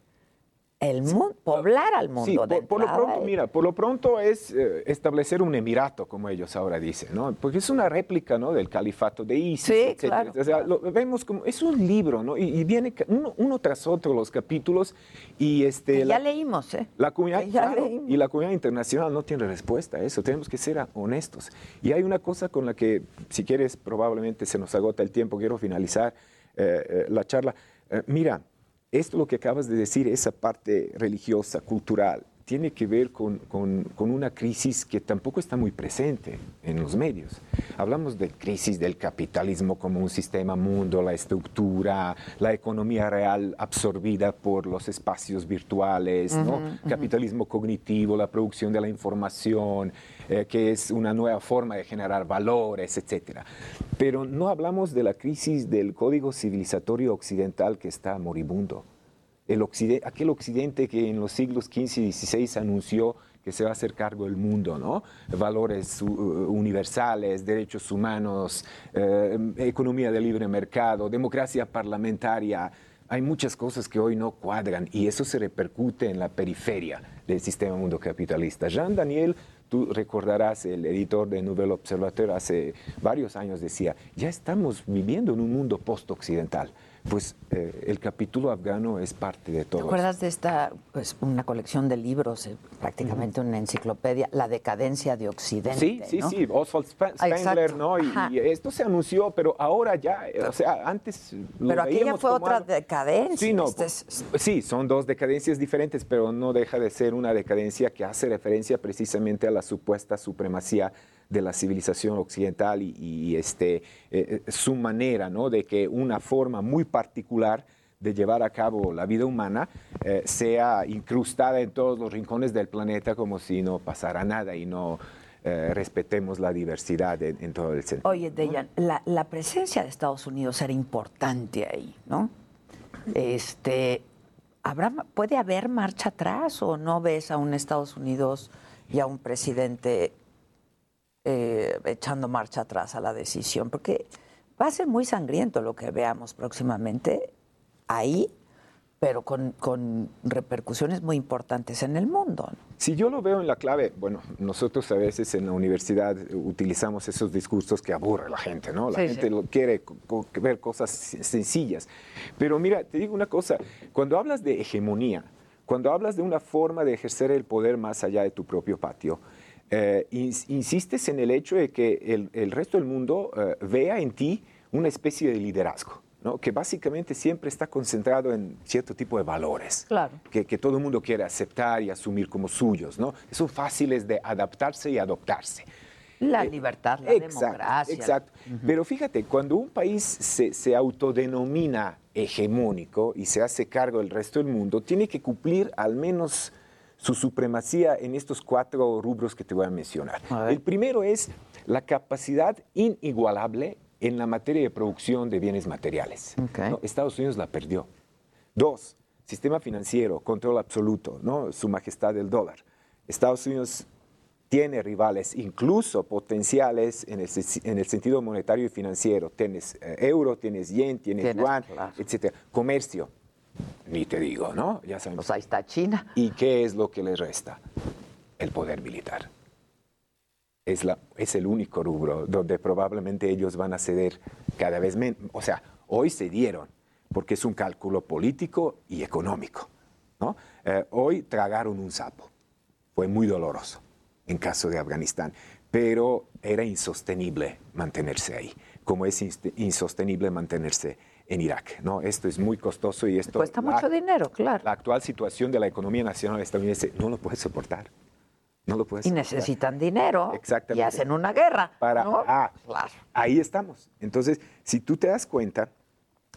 el mundo, poblar al mundo. Sí, por, lo pronto, mira, por lo pronto es eh, establecer un emirato, como ellos ahora dicen, ¿no? Porque es una réplica, ¿no? Del califato de ISIS, sí, Claro. O sea, lo vemos como, es un libro, ¿no? Y, viene uno, tras otro los capítulos y este... ya leímos, ¿eh? La comunidad, y la comunidad internacional no tiene respuesta a eso, tenemos que ser honestos. Y hay una cosa con la que, si quieres, probablemente se nos agota el tiempo, quiero finalizar eh, eh, la charla. mira, esto lo que acabas de decir, esa parte religiosa, cultural, tiene que ver con, una crisis que tampoco está muy presente en los medios. Hablamos de crisis del capitalismo como un sistema mundo, la estructura, la economía real absorbida por los espacios virtuales, capitalismo cognitivo, la producción de la información, eh, que es una nueva forma de generar valores, etc. Pero no hablamos de la crisis del código civilizatorio occidental que está moribundo el occidente, aquel occidente que en los siglos XV y XVI anunció que se va a hacer cargo del mundo, ¿no? Valores uh, universales, derechos humanos, eh, economía de libre mercado, democracia parlamentaria. Hay muchas cosas que hoy no cuadran y eso se repercute en la periferia del sistema mundo capitalista. Jean Daniel, tú recordarás, el editor de Nouvel Observateur hace varios años decía, ya estamos viviendo en un mundo post-occidental pues eh, el capítulo afgano es parte de todo. ¿Te acuerdas de esta, pues una colección de libros, eh, prácticamente una enciclopedia, La decadencia de Occidente? Sí, sí, sí, Oswald Spengler, ¿no? Y, esto se anunció, pero ahora ya, o sea, antes lo Pero aquella fue otra decadencia. Sí, no, este sí, son dos decadencias diferentes, pero no deja de ser una decadencia que hace referencia precisamente a la supuesta supremacía de la civilización occidental y, este, eh, eh, su manera ¿no? de que una forma muy particular de llevar a cabo la vida humana eh, sea incrustada en todos los rincones del planeta como si no pasara nada y no respetemos la diversidad en, todo el sentido. Oye, Dejan, la, la, presencia de Estados Unidos era importante ahí, ¿no? Este, ¿habrá, ¿Puede haber marcha atrás o no ves a un Estados Unidos y a un presidente eh, echando marcha atrás a la decisión, porque va a ser muy sangriento lo que veamos próximamente ahí, pero con, con repercusiones muy importantes en el mundo. ¿no? Si yo lo veo en la clave, bueno, nosotros a veces en la universidad utilizamos esos discursos que aburre a la gente, ¿no? La Sí, gente sí. lo quiere ver cosas sen- sencillas. Pero mira, te digo una cosa, cuando hablas de hegemonía, cuando hablas de una forma de ejercer el poder más allá de tu propio patio, eh, ins- insistes en el hecho de que el, el resto del mundo eh, vea en ti una especie de liderazgo. ¿no? que básicamente siempre está concentrado en cierto tipo de valores Claro. que, que todo el mundo quiere aceptar y asumir como suyos, ¿no? Son fáciles de adaptarse y adoptarse. La libertad, la Eh, Exacto, democracia. Exacto. Pero fíjate, cuando un país se, se autodenomina hegemónico y se hace cargo del resto del mundo, tiene que cumplir al menos su supremacía en estos cuatro rubros que te voy a mencionar. El primero es la capacidad inigualable en la materia de producción de bienes materiales. ¿no? Estados Unidos la perdió. Dos, sistema financiero, control absoluto, ¿no? su majestad el dólar. Estados Unidos tiene rivales, incluso potenciales en el, se- en el sentido monetario y financiero. Tienes eh, euro, tienes yen, tienes Tienes, yuan, claro. etc. Comercio, ni te digo, ¿no? Ya sabemos. Pues ahí está China. ¿Y qué es lo que les resta? El poder militar. Es, la, es el único rubro donde probablemente ellos van a ceder cada vez menos. O sea, hoy cedieron, porque es un cálculo político y económico. ¿no? Eh, hoy tragaron un sapo. Fue muy doloroso en caso de Afganistán, pero era insostenible mantenerse ahí, como es insostenible mantenerse en Irak. ¿no? Esto es muy costoso y esto... Cuesta la- mucho dinero, claro. la actual situación de la economía nacional estadounidense no lo puede soportar. No lo puede Y soportar. necesitan dinero. Exactamente. Y hacen una guerra. Para, ¿no? ah, Claro. ahí estamos. Entonces, si tú te das cuenta,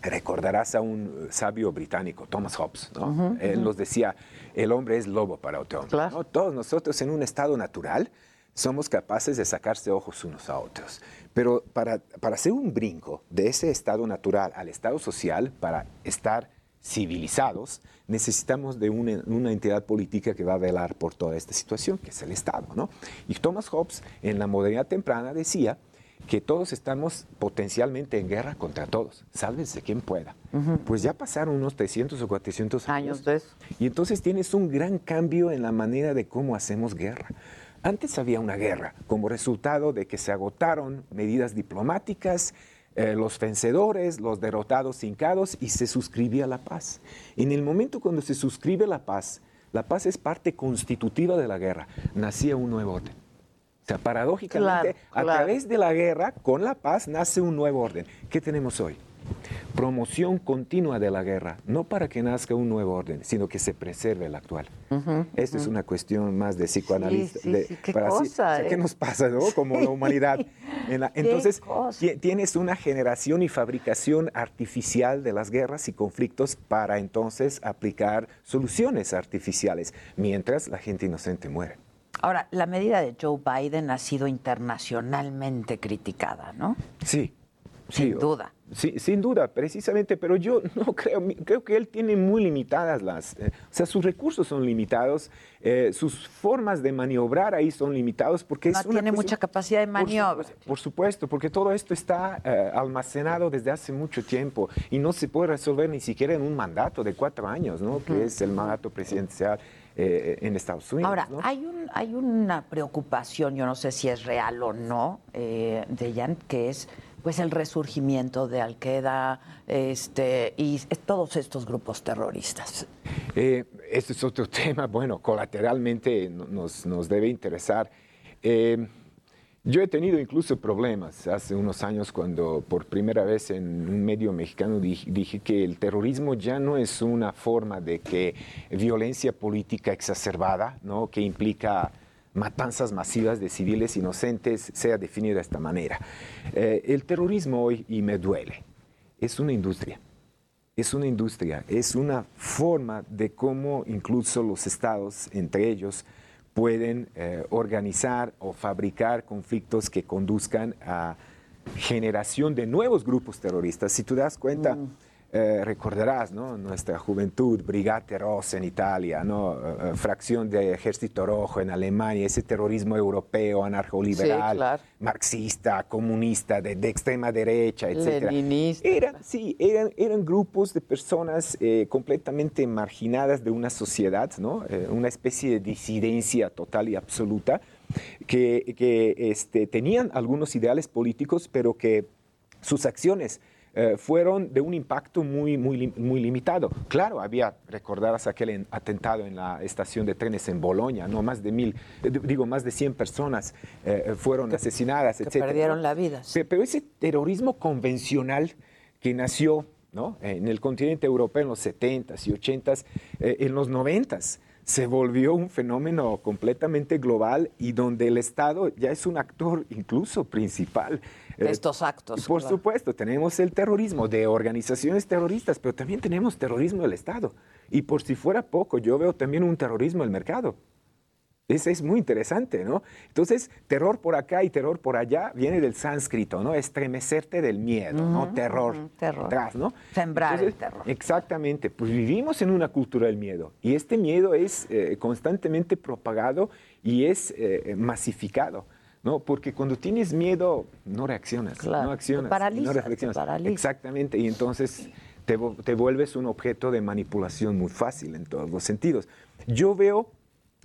recordarás a un eh, sabio británico, Thomas Hobbes, ¿no? Ujú, Él ujú. nos decía, el hombre es lobo para otro hombre. ¿no? Todos nosotros en un estado natural somos capaces de sacarse ojos unos a otros. Pero para, para hacer un brinco de ese estado natural al estado social, para estar civilizados, necesitamos de una, una entidad política que va a velar por toda esta situación, que es el Estado. ¿no? Y Thomas Hobbes, en la modernidad temprana, decía que todos estamos potencialmente en guerra contra todos, sálvese quien pueda. Pues ya pasaron unos 300 o 400 años. Y entonces tienes un gran cambio en la manera de cómo hacemos guerra. Antes había una guerra como resultado de que se agotaron medidas diplomáticas, eh, los vencedores, los derrotados, hincados, y se suscribía la paz. En el momento cuando se suscribe la paz, la paz es parte constitutiva de la guerra, nacía un nuevo orden. O sea, paradójicamente, Claro, a través de la guerra, con la paz, nace un nuevo orden. ¿Qué tenemos hoy? Promoción continua de la guerra, no para que nazca un nuevo orden, sino que se preserve el actual. Esto es una cuestión más de psicoanalista. sí, de- sí, qué para así- cosa, o sea, ¿Qué ¿eh? nos pasa, no? Como la humanidad. En la- Qué entonces, tienes una generación y fabricación artificial de las guerras y conflictos para entonces aplicar soluciones artificiales, mientras la gente inocente muere. Ahora, la medida de Joe Biden ha sido internacionalmente criticada, ¿no? Sí. Sin duda. Sí, sin duda, precisamente, pero yo <laughs> no creo, creo que él tiene muy limitadas las, eh, o sea, sus recursos son limitados, eh, sus formas de maniobrar ahí son limitados porque No es tiene mucha capacidad de maniobra. Por supuesto, porque todo esto está eh, almacenado desde hace mucho tiempo y no se puede resolver ni siquiera en un mandato de cuatro años, ¿no? Que es el mandato presidencial eh, en Estados Unidos. Ahora, ¿no? hay, un, hay una preocupación, yo no sé si es real o no, eh, de Jan, que es pues el resurgimiento de Al-Qaeda este, y todos estos grupos terroristas. Eh, este es otro <laughs> tema, bueno, colateralmente no- nos, nos debe interesar. Eh, yo he tenido incluso problemas hace unos años cuando por primera vez en un medio mexicano dije, dije que el terrorismo ya no es una forma de que violencia política exacerbada, ¿no? que implica matanzas masivas de civiles inocentes, sea definida de esta manera. Eh, el terrorismo hoy, y me duele, es una industria es una industria, es una forma de cómo incluso los estados, entre ellos, pueden eh, organizar o fabricar conflictos que conduzcan a generación de nuevos grupos terroristas. Si tú das cuenta, eh, recordarás, ¿no? Nuestra juventud, Brigate Rossa en Italia, ¿no? Eh, fracción de Ejército Rojo en Alemania, ese terrorismo europeo, anarcoliberal, marxista, comunista, de, extrema derecha, etc. Eran, sí, eran, eran grupos de personas eh, completamente marginadas de una sociedad, ¿no? una especie de disidencia total y absoluta, que, que este, tenían algunos ideales políticos, pero que sus acciones eh, fueron de un impacto muy, muy, muy limitado. Claro, había, recordarás aquel atentado en la estación de trenes en Bolonia, ¿no? Más de mil, eh, digo, más de 100 personas eh, fueron asesinadas, que perdieron la vida. Pero, ese terrorismo convencional que nació ¿no? en el continente europeo en los 70s y 80s, en los 90s, se volvió un fenómeno completamente global y donde el Estado ya es un actor incluso principal. De eh, estos actos. Por supuesto, tenemos el terrorismo de organizaciones terroristas, pero también tenemos terrorismo del Estado. Y por si fuera poco, yo veo también un terrorismo del mercado. Ese es muy interesante, ¿no? Entonces, terror por acá y terror por allá viene del sánscrito, ¿no? Estremecerte del miedo, ¿no? Terror. terror. ¿no? Sembrar el terror. Exactamente. Pues vivimos en una cultura del miedo y este miedo es eh, constantemente propagado y es eh, masificado. ¿No? Porque cuando tienes miedo, no reaccionas, no accionas, no reflexionas. Exactamente, y entonces te, te, vuelves un objeto de manipulación muy fácil en todos los sentidos. Yo veo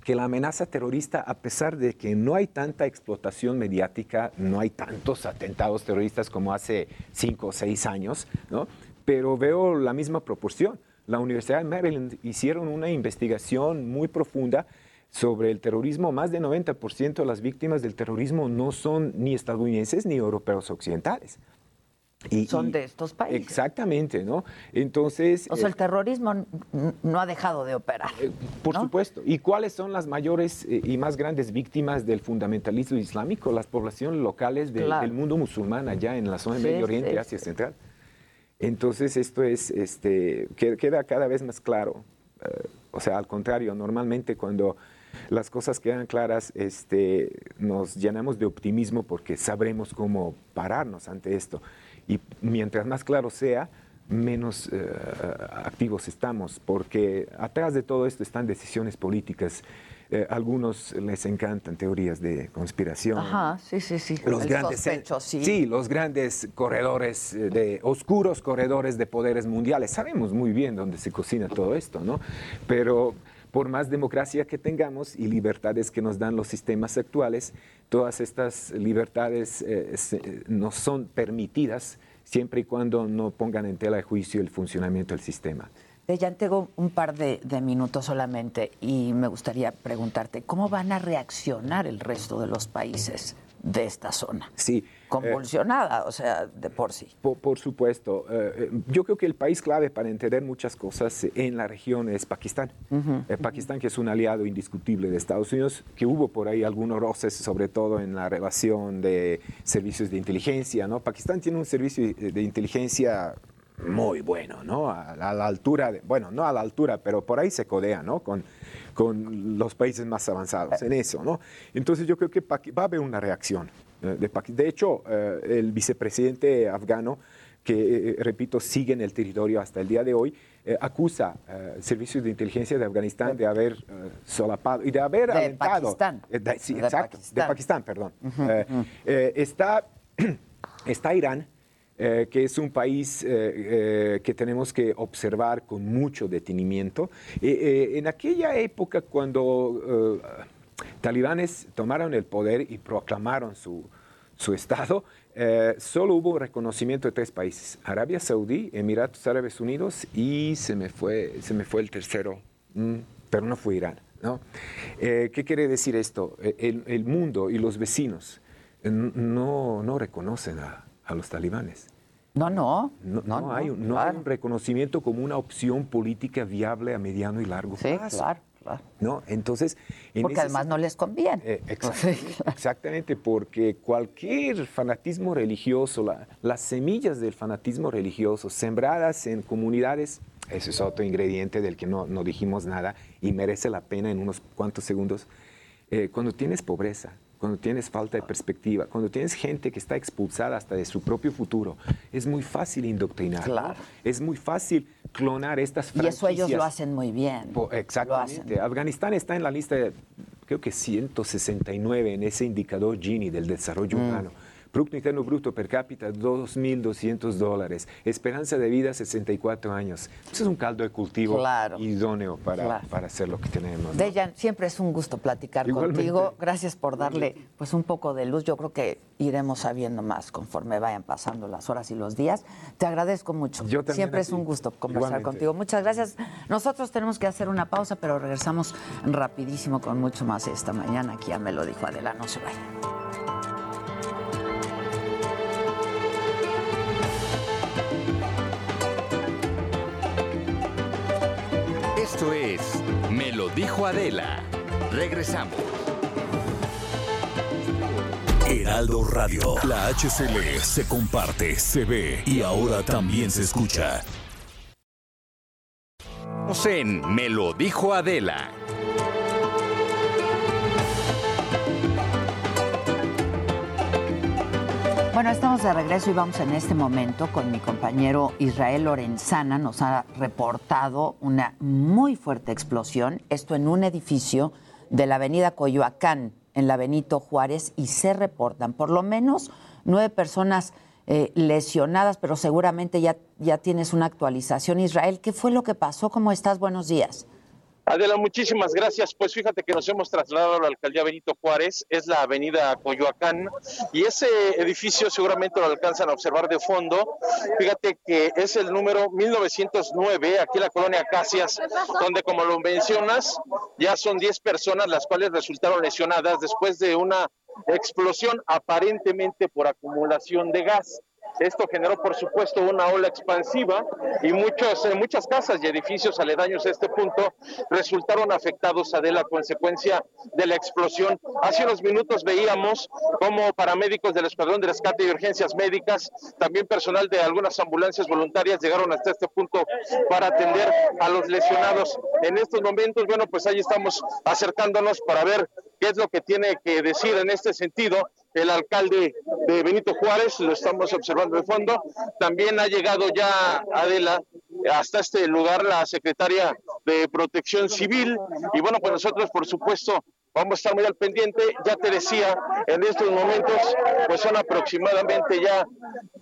que la amenaza terrorista, a pesar de que no hay tanta explotación mediática, no hay tantos atentados terroristas como hace cinco o seis años, ¿no? pero veo la misma proporción. La Universidad de Maryland hicieron una investigación muy profunda sobre el terrorismo. Más del 90% de las víctimas del terrorismo no son ni estadounidenses ni europeos occidentales. Y, son de estos países. Exactamente, ¿no? Entonces... O sea, el eh, terrorismo no ha dejado de operar. Eh, por supuesto. ¿Y cuáles son las mayores eh, y más grandes víctimas del fundamentalismo islámico? Las poblaciones locales del mundo musulmán allá en la zona del Medio Oriente, Asia Central. Entonces esto es, este, queda cada vez más claro. o sea, al contrario, normalmente cuando las cosas quedan claras, este, nos llenamos de optimismo porque sabremos cómo pararnos ante esto. Y mientras más claro sea, menos eh, activos estamos, porque atrás de todo esto están decisiones políticas. Eh, algunos les encantan teorías de conspiración. Ajá, sí, sí, sí. Los grandes, sí. sí. los grandes corredores, eh, de oscuros corredores de poderes mundiales. Sabemos muy bien dónde se cocina todo esto, ¿no? Pero por más democracia que tengamos y libertades que nos dan los sistemas actuales, todas estas libertades eh, no son permitidas siempre y cuando no pongan en tela de juicio el funcionamiento del sistema. Ya tengo un par de, minutos solamente y me gustaría preguntarte, ¿cómo van a reaccionar el resto de los países de esta zona? Sí. Convulsionada, o sea, de por sí. Por, supuesto. Eh, eh, yo creo que el país clave para entender muchas cosas en la región es Pakistán. Eh, Pakistán, que es un aliado indiscutible de Estados Unidos, que hubo por ahí algunos roces, sobre todo en la relación de servicios de inteligencia. ¿no? Pakistán tiene un servicio de inteligencia muy bueno, ¿no? A, la altura, de, bueno, no a la altura, pero por ahí se codea, ¿no? Con, con los países más avanzados en eso, ¿no? Entonces yo creo que va a haber una reacción. Eh, de, de hecho, eh, el vicepresidente afgano, que, eh, repito, sigue en el territorio hasta el día de hoy, acusa servicios de inteligencia de Afganistán de haber solapado y de haber de Pakistán. sí, exacto, de Pakistán, perdón. está, <clears throat> está Irán, eh, que es un país eh, eh, que tenemos que observar con mucho detenimiento. en aquella época, cuando talibanes tomaron el poder y proclamaron su, su Estado, solo hubo reconocimiento de tres países, Arabia Saudí, Emiratos Árabes Unidos y se me fue, se me fue el tercero, mm, pero no fue Irán. ¿no? ¿Qué quiere decir esto? El, el mundo y los vecinos no, no reconocen a, a los talibanes. No, no. No, hay, un reconocimiento como una opción política viable a mediano y largo plazo. Sí, claro, claro. ¿No? Entonces, porque además no les conviene. Eh, <laughs> exactamente, porque cualquier fanatismo religioso, las semillas del fanatismo religioso sembradas en comunidades, ese es otro ingrediente del que no, dijimos nada y merece la pena en unos cuantos segundos. Eh, cuando tienes pobreza, cuando tienes falta de perspectiva, cuando tienes gente que está expulsada hasta de su propio futuro, es muy fácil indoctrinar. Claro. Es muy fácil clonar estas Y franquicias. eso ellos lo hacen muy bien. Exactamente. Afganistán está en la lista, de, creo que 169 en ese indicador Gini del desarrollo Mm. humano. Producto Interno Bruto per cápita, 2.200 dólares. Esperanza de vida, 64 años. Eso es un caldo de cultivo Claro. idóneo para, Claro. para hacer lo que tenemos. ¿no? Dejan, siempre es un gusto platicar Igualmente. contigo. Gracias por darle pues un poco de luz. Yo creo que iremos sabiendo más conforme vayan pasando las horas y los días. Te agradezco mucho. Yo también siempre es un gusto conversar Igualmente. contigo. Muchas gracias. Nosotros tenemos que hacer una pausa, pero regresamos rapidísimo con mucho más esta mañana. Aquí ya me lo dijo Adela, no se vayan. Esto es Me lo dijo Adela. Regresamos. Heraldo Radio. La HCL se comparte, se ve y ahora también se escucha. En Me lo dijo Adela. Bueno, estamos de regreso y vamos en este momento con mi compañero Israel Lorenzana. Nos ha reportado una muy fuerte explosión, esto en un edificio de la avenida Coyoacán, en la Benito Juárez, y se reportan por lo menos nueve personas eh, lesionadas, pero seguramente ya, ya tienes una actualización. Israel, ¿qué fue lo que pasó? ¿Cómo estás? Buenos días. Adela, muchísimas gracias. Pues fíjate que nos hemos trasladado a la alcaldía Benito Juárez, es la avenida Coyoacán, y ese edificio seguramente lo alcanzan a observar de fondo. Fíjate que es el número 1909, aquí en la colonia Acacias, donde, como lo mencionas, ya son 10 personas las cuales resultaron lesionadas después de una explosión aparentemente por acumulación de gas. Esto generó, por supuesto, una ola expansiva y muchos, eh, muchas casas y edificios aledaños a este punto resultaron afectados a de la consecuencia de la explosión. Hace unos minutos veíamos cómo paramédicos del Escuadrón de Rescate y Urgencias Médicas, también personal de algunas ambulancias voluntarias llegaron hasta este punto para atender a los lesionados. En estos momentos, bueno, pues ahí estamos acercándonos para ver qué es lo que tiene que decir en este sentido el alcalde de Benito Juárez, lo estamos observando de fondo. También ha llegado ya Adela hasta este lugar la secretaria de Protección Civil y bueno, pues nosotros por supuesto vamos a estar muy al pendiente. Ya te decía, en estos momentos pues son aproximadamente ya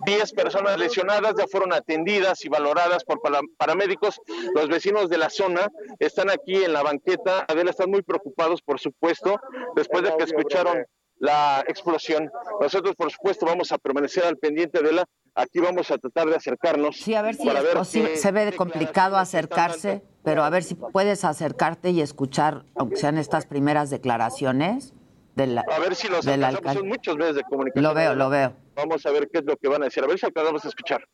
10 personas lesionadas, ya fueron atendidas y valoradas por para- paramédicos. Los vecinos de la zona están aquí en la banqueta. Adela están muy preocupados, por supuesto, después de que escucharon la explosión. Nosotros, por supuesto, vamos a permanecer al pendiente de la. Aquí vamos a tratar de acercarnos. Sí, a ver si ver Se ve complicado acercarse, pero a ver si puedes acercarte y escuchar, aunque sean estas primeras declaraciones de la, A ver si los alcalde. Son muchos medios de comunicación. Lo veo, lo veo. Vamos a ver qué es lo que van a decir. A ver si alcanzamos a escuchar.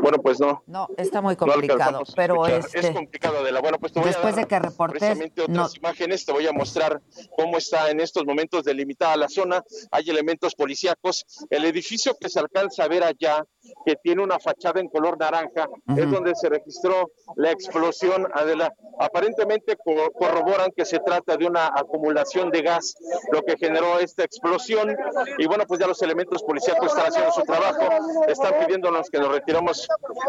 Bueno, pues no. No, está muy complicado, a pero este, es complicado de la bueno pues te voy a después dar de que reportes, precisamente otras no- imágenes te voy a mostrar cómo está en estos momentos delimitada la zona. Hay elementos policíacos. El edificio que se alcanza a ver allá que tiene una fachada en color naranja es Ujú. donde se registró la explosión Adela. Aparentemente co- corroboran que se trata de una acumulación de gas lo que generó esta explosión. Y bueno pues ya los elementos policíacos están haciendo su trabajo. Están pidiéndonos que nos retiremos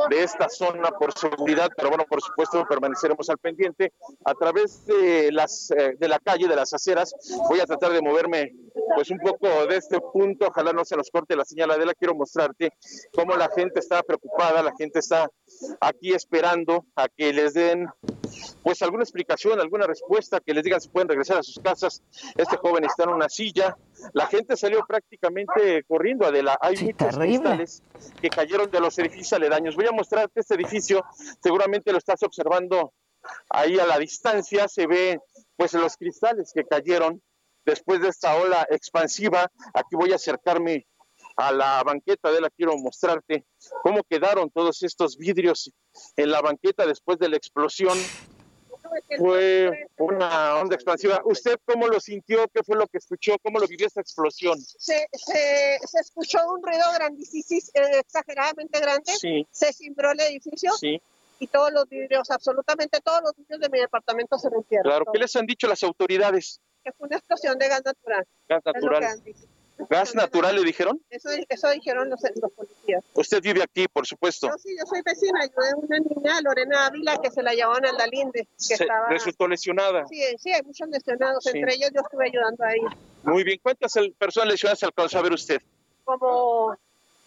de esta zona por seguridad, pero bueno, por supuesto permaneceremos al pendiente. A través de las eh, de la calle, de las aceras. Voy a tratar de moverme pues un poco de este punto, ojalá no se nos corte la señal de la quiero mostrarte cómo la gente está preocupada, la gente está aquí esperando a que les den pues alguna explicación, alguna respuesta, que les digan si pueden regresar a sus casas. Este joven está en una silla. La gente salió prácticamente corriendo, Adela. Hay muchos terrible. cristales que cayeron de los edificios aledaños. Voy a mostrarte este edificio. Seguramente lo estás observando ahí a la distancia. Se ve pues los cristales que cayeron después de esta ola expansiva. Aquí voy a acercarme a la banqueta de la quiero mostrarte cómo quedaron todos estos vidrios en la banqueta después de la explosión. Fue una onda expansiva. ¿Usted cómo lo sintió? ¿Qué fue lo que escuchó? ¿Cómo lo vivió esta explosión? se, se, se escuchó un ruido grandísimo, eh, exageradamente grande. Sí. Se cimbró el edificio. Sí. y todos los vidrios, absolutamente todos los vidrios de mi departamento se rompieron. Claro, ¿qué les han dicho las autoridades? Que fue una explosión de gas natural. Gas natural. ¿Gas natural le dijeron? Eso, eso dijeron los, los policías. Usted vive aquí, por supuesto. Yo sí, yo soy vecina, ayudé a una niña, Lorena Ávila, que se la llevaban al Dalinde, que Se- estaba... Resultó lesionada. Sí, sí, hay muchos lesionados, Sí. entre ellos yo estuve ayudando ahí, Muy bien. ¿Cuántas personas lesionadas alcanzó a ver usted? como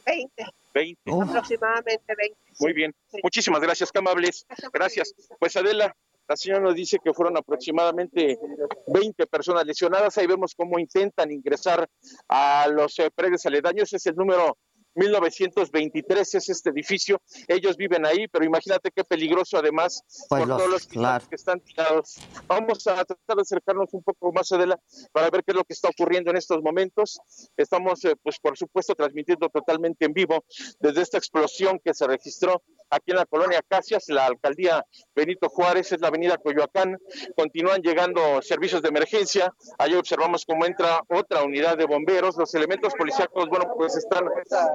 20, 20. aproximadamente 20. Muy bien. Muchísimas gracias, qué amables. Gracias. Pues Adela, la señora nos dice que fueron aproximadamente 20 personas lesionadas. Ahí vemos cómo intentan ingresar a los eh, predios aledaños. Es el número 1923, es este edificio. Ellos viven ahí, pero imagínate qué peligroso además Pues por los- todos los claro. que están tirados. Vamos a tratar de acercarnos un poco más para ver qué es lo que está ocurriendo en estos momentos. Estamos, eh, pues por supuesto, transmitiendo totalmente en vivo desde esta explosión que se registró aquí en la colonia Acacias, la alcaldía Benito Juárez, es la avenida Coyoacán. Continúan llegando servicios de emergencia. Ahí observamos cómo entra otra unidad de bomberos. Los elementos policíacos, bueno, pues están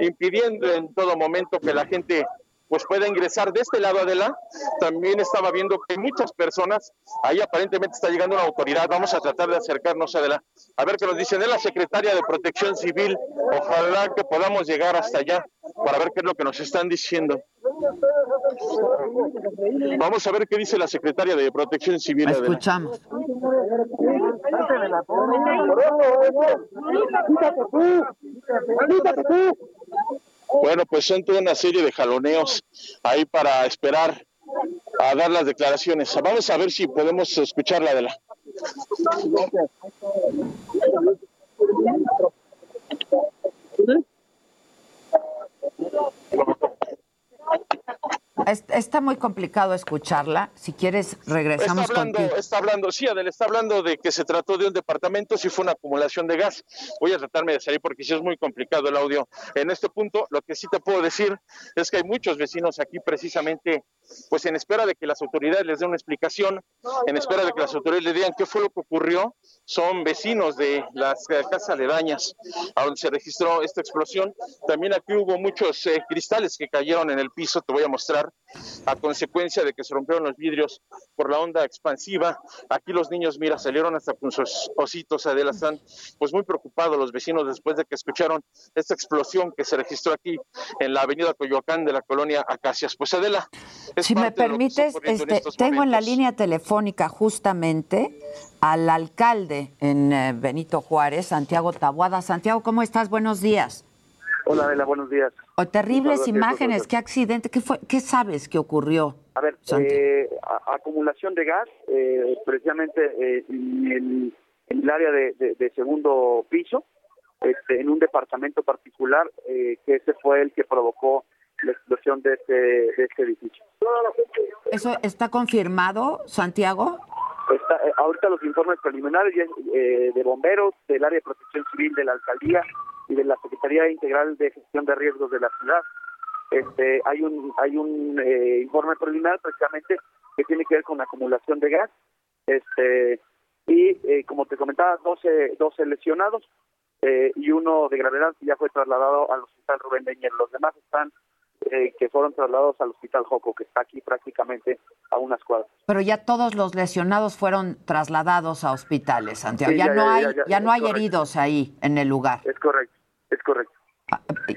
impidiendo en todo momento que la gente pues pueda ingresar de este lado Adela. También estaba viendo que muchas personas, ahí aparentemente está llegando una autoridad, vamos a tratar de acercarnos Adela, a ver qué nos dicen. Es la secretaria de Protección Civil, ojalá que podamos llegar hasta allá para ver qué es lo que nos están diciendo. Vamos a ver qué dice la secretaria de Protección Civil. Adela. Escuchamos. Bueno, pues son toda una serie de jaloneos ahí para esperar a dar las declaraciones. Vamos a ver si podemos escucharla de la. Es- Está muy complicado escucharla. Si quieres, Está regresamos hablando, contigo. está hablando, sí, Adela, está hablando de que se trató de un departamento, si fue una acumulación de gas. Voy a tratarme de salir porque sí es muy complicado el audio. En este punto, lo que sí te puedo decir es que hay muchos vecinos aquí precisamente, pues en espera de que las autoridades les den una explicación, en espera de que las autoridades le digan qué fue lo que ocurrió. Son vecinos de las casas aledañas a donde se registró esta explosión. También aquí hubo muchos eh, cristales que cayeron en el piso, te voy a mostrar, a consecuencia de que se rompieron los vidrios por la onda expansiva. Aquí los niños, mira, salieron hasta con sus ositos, Adela, están pues muy preocupados los vecinos después de que escucharon esta explosión que se registró aquí en la avenida Coyoacán de la colonia Acacias. Pues Adela, es Si me permites, en este, tengo en la línea telefónica justamente al alcalde en eh, Benito Juárez, Santiago Tabuada. Santiago, ¿cómo estás? Buenos días. Hola, Adela, buenos días. O terribles Muchas gracias, imágenes, qué accidente, qué fue, qué sabes que ocurrió? A ver, eh, a- acumulación de gas, eh, precisamente eh, en, el, en el área de, de- de segundo piso, este, en un departamento particular, eh, que ese fue el que provocó la explosión de este, de este edificio. ¿Eso está confirmado, Santiago? Está, eh, ahorita los informes preliminares eh, de bomberos, del área de protección civil de la alcaldía y de la Secretaría Integral de Gestión de Riesgos de la ciudad. Este, hay un hay un eh, informe preliminar precisamente que tiene que ver con acumulación de gas. Este y eh, como te comentaba, 12, 12 lesionados eh, y uno de gravedad que ya fue trasladado al hospital Rubén Leñer. Los demás están eh, que fueron trasladados al hospital Joco, que está aquí prácticamente a unas cuadras. Pero ya todos los lesionados fueron trasladados a hospitales, Santiago. Sí, ya, ya, no ya, hay, ya, no hay correcto. heridos ahí en el lugar. Es correcto, es correcto.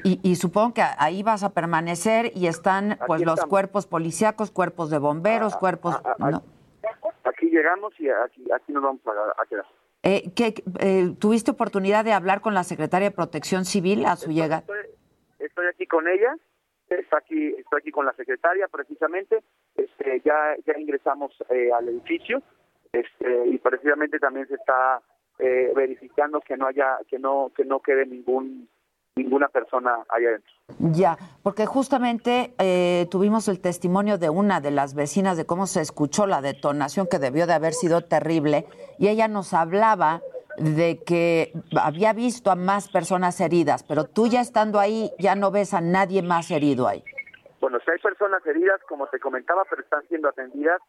Y, y supongo que ahí vas a permanecer y están pues los estamos. cuerpos policíacos, cuerpos de bomberos, cuerpos... ¿no? Aquí llegamos y aquí, aquí nos vamos a, a quedar. Eh, ¿qué- eh, ¿Tuviste oportunidad de hablar con la secretaria de Protección Civil a su llegada? Estoy aquí con ella, está aquí, aquí con la secretaria precisamente. Este, ya, ya ingresamos eh, al edificio este, y precisamente también se está eh, verificando que no haya, que no, que no quede ningún ninguna persona allá adentro. Ya, porque justamente eh, tuvimos el testimonio de una de las vecinas de cómo se escuchó la detonación que debió de haber sido terrible y ella nos hablaba de que había visto a más personas heridas, pero tú ya estando ahí ya no ves a nadie más herido ahí. Bueno, si hay personas heridas, como te comentaba, pero están siendo atendidas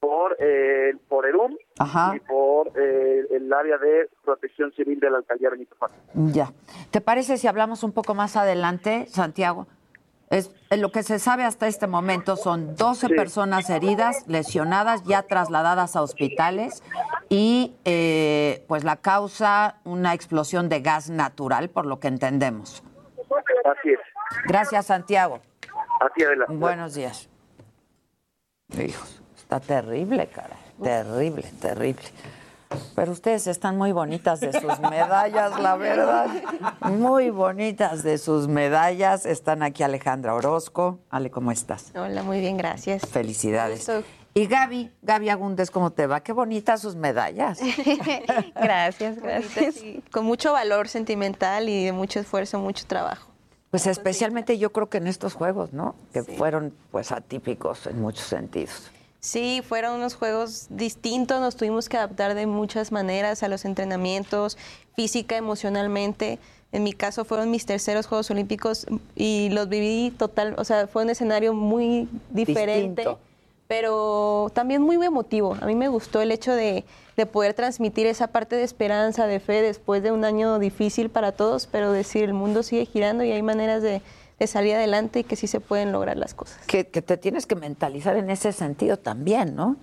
por eh, por ERUM Ajá. y por eh, el área de protección civil de la alcaldía Benito Juárez. Ya. ¿Te parece si hablamos un poco más adelante, Santiago? Es, lo que se sabe hasta este momento son 12 personas heridas, lesionadas, ya trasladadas a hospitales y eh, pues la causa una explosión de gas natural, por lo que entendemos. Así es. Gracias, Santiago. Así adelante. Buenos días. Hijos, está terrible, cara. Terrible, terrible. Pero ustedes están muy bonitas de sus medallas, la verdad. Muy bonitas de sus medallas. Están aquí Alejandra Orozco. Ale, ¿cómo estás? Hola, muy bien, gracias. Felicidades. Y Gaby, Gaby Agúndez, ¿cómo te va? Qué bonitas sus medallas. <laughs> gracias, gracias. Con mucho valor sentimental y de mucho esfuerzo, mucho trabajo. Pues especialmente yo creo que en estos juegos, ¿no? Que fueron pues atípicos en muchos sentidos. Sí, fueron unos juegos distintos, nos tuvimos que adaptar de muchas maneras a los entrenamientos, física, emocionalmente. En mi caso fueron mis terceros Juegos Olímpicos y los viví total, o sea, fue un escenario muy diferente, Distinto. pero también muy emotivo. A mí me gustó el hecho de, de poder transmitir esa parte de esperanza, de fe después de un año difícil para todos, pero decir el mundo sigue girando y hay maneras de, de salir adelante y que sí se pueden lograr las cosas. Que, que te tienes que mentalizar en ese sentido también, ¿no?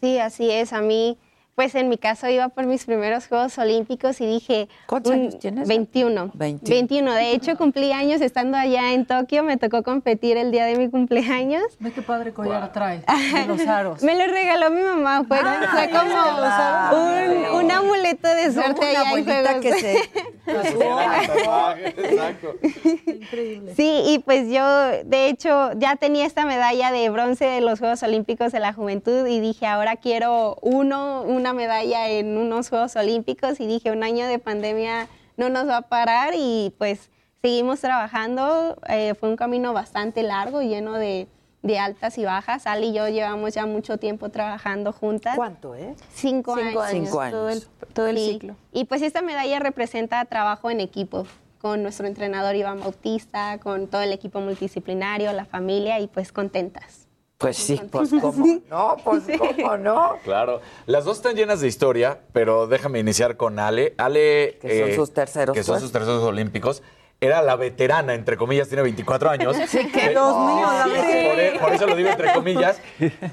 Sí, así es. A mí, pues en mi caso iba por mis primeros Juegos Olímpicos y dije... ¿Cuántos años tienes? 21. 21. 21. De hecho, cumplí años estando allá en Tokio. Me tocó competir el día de mi cumpleaños. Ve qué padre collar trae de <laughs> los aros. Me lo regaló mi mamá. Fue, Ah, fue como un, un amuleto de No, suerte una allá en abuelita Juegos. que se- <laughs> Sí, y pues yo, de hecho, ya tenía esta medalla de bronce de los Juegos Olímpicos de la Juventud y dije, ahora quiero uno, una medalla en unos Juegos Olímpicos y dije, un año de pandemia no nos va a parar y pues seguimos trabajando. Eh, fue un camino bastante largo, lleno de, de altas y bajas. Ali y yo llevamos ya mucho tiempo trabajando juntas. ¿Cuánto, eh? Cinco, Cinco años. años, Cinco todo el- años. todo el Sí. ciclo. Y pues esta medalla representa trabajo en equipo con nuestro entrenador Iván Bautista, con todo el equipo multidisciplinario, la familia y pues contentas. Pues sí, pues cómo no, pues cómo no. Claro, las dos están llenas de historia, pero déjame iniciar con Ale. Ale, Que son sus terceros, que son pues. sus terceros olímpicos. Era la veterana, entre comillas, tiene 24 años. <laughs> Sí, que Eh, Dios mío, la por, veterana. por eso lo digo entre comillas.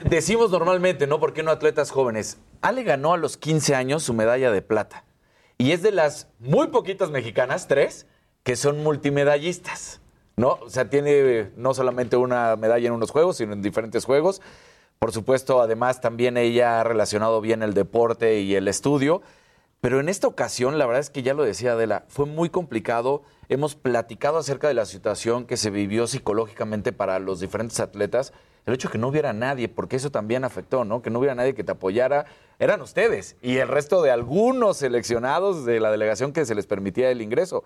Decimos normalmente, ¿no? ¿Por qué no atletas jóvenes? Ale ganó a los 15 años su medalla de plata. Y es de las muy poquitas mexicanas, tres, que son multimedallistas. ¿No? O sea, tiene no solamente una medalla en unos juegos, sino en diferentes juegos. Por supuesto, además, también ella ha relacionado bien el deporte y el estudio. Pero en esta ocasión, la verdad es que ya lo decía Adela, fue muy complicado. Hemos platicado acerca de la situación que se vivió psicológicamente para los diferentes atletas. El hecho de que no hubiera nadie, porque eso también afectó, ¿no? Que no hubiera nadie que te apoyara, eran ustedes y el resto de algunos seleccionados de la delegación que se les permitía el ingreso.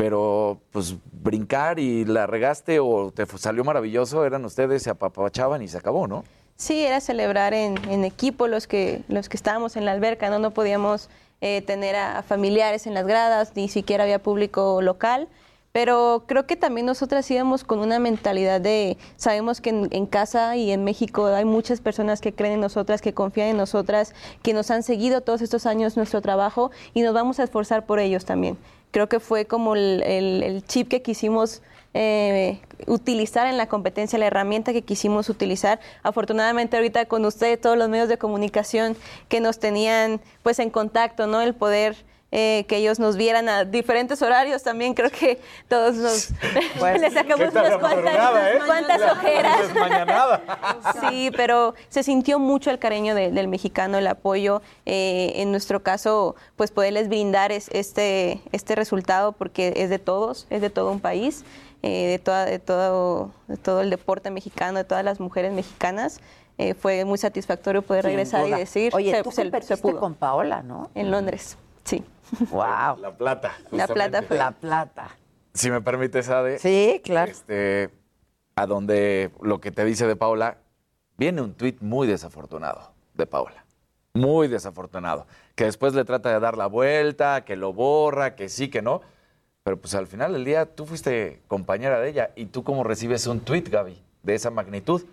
Pero, pues, brincar y la regaste o te salió maravilloso, eran ustedes, se apapachaban y se acabó, ¿no? Sí, era celebrar en, en equipo los que, los que estábamos en la alberca, ¿no? No podíamos eh, tener a, familiares en las gradas, ni siquiera había público local. Pero creo que también nosotras íbamos con una mentalidad de, sabemos que en casa y en México hay muchas personas que creen en nosotras, que confían en nosotras, que nos han seguido todos estos años nuestro trabajo y nos vamos a esforzar por ellos también. Creo que fue como el, el- chip que quisimos eh, utilizar en la competencia, la herramienta que quisimos utilizar. Afortunadamente ahorita con ustedes, todos los medios de comunicación que nos tenían pues en contacto, ¿no? El poder eh, que ellos nos vieran a diferentes horarios también, creo que todos nos <laughs> les sacamos ¿Qué tal unas cuantas, eh? cuantas La ojeras. <laughs> Sí, pero se sintió mucho el cariño de- del mexicano, el apoyo. eh, en nuestro caso, pues poderles brindar es- este, este resultado porque es de todos, es de todo un país, eh, de, toda, de, todo, de todo el deporte mexicano, de todas las mujeres mexicanas. Eh, fue muy satisfactorio poder Sin regresar duda. y decir, Oye, se, tú se- se competiste pudo. con Paola, ¿no? En Londres, sí. Wow. La plata. La plata fue. La plata. Si me permites, Ade. Sí, claro. Este, a donde lo que te dice de Paula, viene un tuit muy desafortunado de Paula. Muy desafortunado. Que después le trata de dar la vuelta, que lo borra, que sí, que no. Pero pues al final del día tú fuiste compañera de ella. ¿Y tú cómo recibes un tuit, Gaby, de esa magnitud?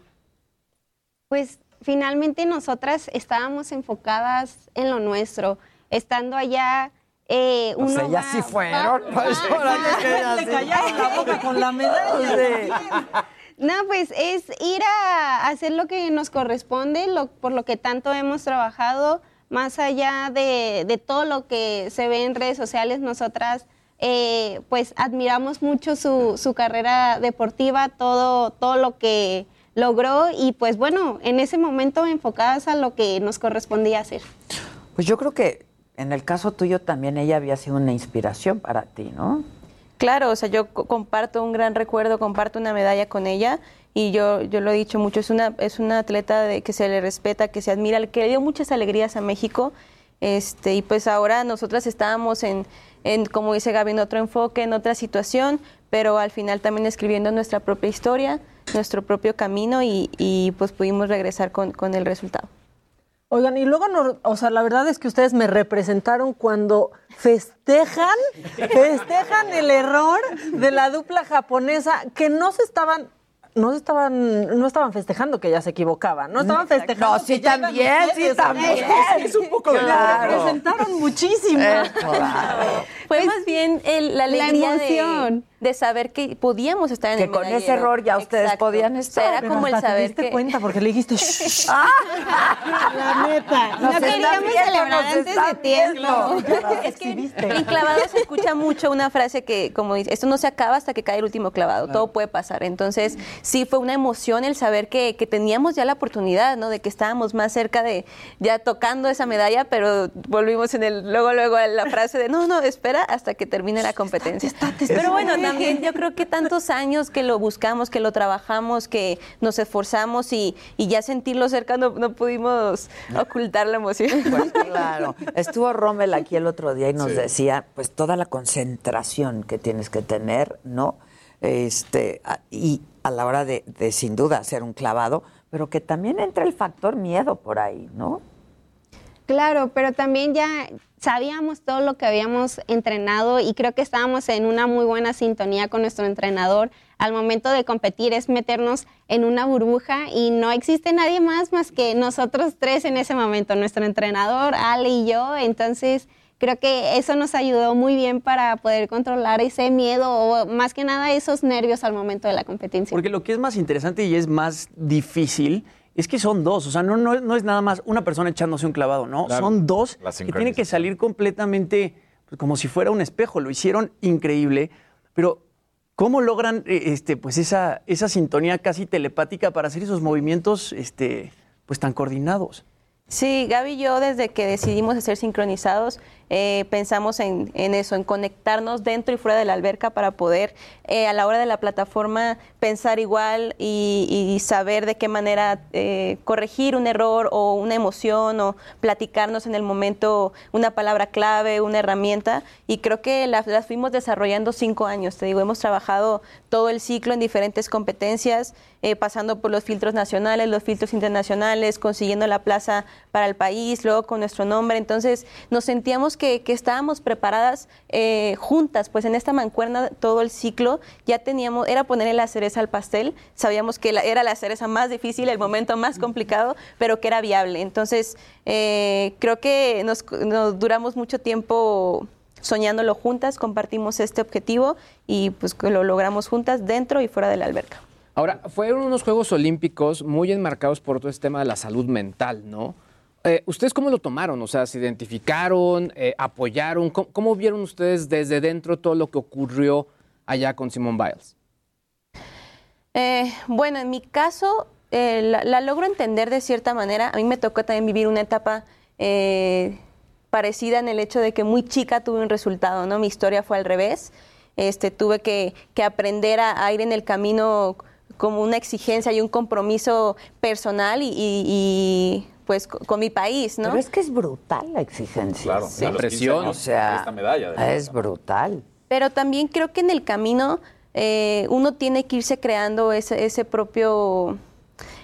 Pues finalmente nosotras estábamos enfocadas en lo nuestro. Estando allá, eh, O uno sea, ya va- sí fueron. va- Pues, ya Le sí. callaron la boca con la medalla. No, pues es ir a hacer lo que nos corresponde, lo, por lo que tanto hemos trabajado, más allá de, de todo lo que se ve en redes sociales, nosotras eh, pues admiramos mucho su, su carrera deportiva, todo, todo lo que logró y pues bueno, en ese momento enfocadas a lo que nos correspondía hacer. Pues yo creo que en el caso tuyo también ella había sido una inspiración para ti, ¿no? Claro, o sea, yo co- comparto un gran recuerdo, comparto una medalla con ella y yo, yo lo he dicho mucho, es una, es una atleta de, que se le respeta, que se admira, que le dio muchas alegrías a México. Este, y pues ahora nosotras estábamos en, en, como dice Gaby, en otro enfoque, en otra situación, pero al final también escribiendo nuestra propia historia, nuestro propio camino y, y, pues pudimos regresar con, con el resultado. Oigan, y luego, no- o sea, la verdad es que ustedes me representaron cuando festejan, festejan el error de la dupla japonesa que no se estaban, no se estaban, no estaban festejando que ya se equivocaban, no estaban festejando. No, sí que también, sí también. ¿no? Es un poco de Claro. Me representaron muchísimo. Eh, claro. Fue más bien el- la la alegría de, emoción. de saber que podíamos estar en Que el con ese medallero. error ya ustedes Exacto. podían estar. era Pero como el hasta te saber diste que... cuenta porque le dijiste, "Shh". <laughs> la neta. Nos no queríamos celebrar antes de tiempo. <laughs> Es que en clavado se escucha mucho una frase que, como dice, esto no se acaba hasta que cae el último clavado, todo puede pasar. Entonces, sí fue una emoción el saber que, que teníamos ya la oportunidad, ¿no? De que estábamos más cerca de ya tocando esa medalla, pero volvimos en el, luego, luego a la frase de, no, no, espera hasta que termine la competencia. Pero bueno, también <laughs> yo creo que tantos años que lo buscamos, que lo trabajamos, que nos esforzamos y, y ya sentirlo cerca no, no pudimos ocultar la emoción. Pues claro. Estuvo Rommel aquí el otro día y nos decía, pues toda la concentración que tienes que tener, ¿no? Este, y a la hora de, de, sin duda hacer un clavado, pero que también entra el factor miedo por ahí, ¿no? Claro, pero también ya sabíamos todo lo que habíamos entrenado y creo que estábamos en una muy buena sintonía con nuestro entrenador. Al momento de competir es meternos en una burbuja y no existe nadie más más que nosotros tres en ese momento, nuestro entrenador, Ale y yo. Entonces creo que eso nos ayudó muy bien para poder controlar ese miedo o más que nada esos nervios al momento de la competencia. Porque lo que es más interesante y es más difícil es que son dos, o sea, no, no, no es nada más una persona echándose un clavado, ¿no? Claro. Son dos que tienen que salir completamente pues, como si fuera un espejo. Lo hicieron increíble, pero ¿cómo logran eh, este, pues esa, esa sintonía casi telepática para hacer esos movimientos este, pues, tan coordinados? Sí, Gaby y yo desde que decidimos hacer sincronizados eh, pensamos en, eso, en conectarnos dentro y fuera de la alberca para poder eh, a la hora de la plataforma pensar igual y, y saber de qué manera eh, corregir un error o una emoción o platicarnos en el momento una palabra clave, una herramienta y creo que las, las fuimos desarrollando cinco años, te digo, hemos trabajado todo el ciclo en diferentes competencias, eh, pasando por los filtros nacionales, los filtros internacionales, consiguiendo la plaza para el país, luego con nuestro nombre. Entonces nos sentíamos que, que estábamos preparadas eh, juntas, pues en esta mancuerna todo el ciclo ya teníamos, era ponerle la cereza al pastel, sabíamos que la- era la cereza más difícil, el momento más complicado, pero que era viable. Entonces eh, creo que nos, nos duramos mucho tiempo soñándolo juntas, compartimos este objetivo y pues lo logramos juntas dentro y fuera de la alberca. Ahora, fueron unos Juegos Olímpicos muy enmarcados por todo este tema de la salud mental, ¿no? Eh, ¿Ustedes cómo lo tomaron? O sea, ¿se identificaron, eh, apoyaron? ¿Cómo, vieron ustedes desde dentro todo lo que ocurrió allá con Simone Biles? Eh, bueno, en mi caso, la, logro entender de cierta manera. A mí me tocó también vivir una etapa parecida en el hecho de que muy chica tuve un resultado, ¿no? Mi historia fue al revés. Este, tuve que, aprender a, ir en el camino como una exigencia y un compromiso personal y, pues co- con, mi país, ¿no? Pero es que es brutal la exigencia. Claro, Sí. a los 15 presión. años, O sea, esta medalla de es brutal. Pero también creo que en el camino eh, uno tiene que irse creando ese, ese propio,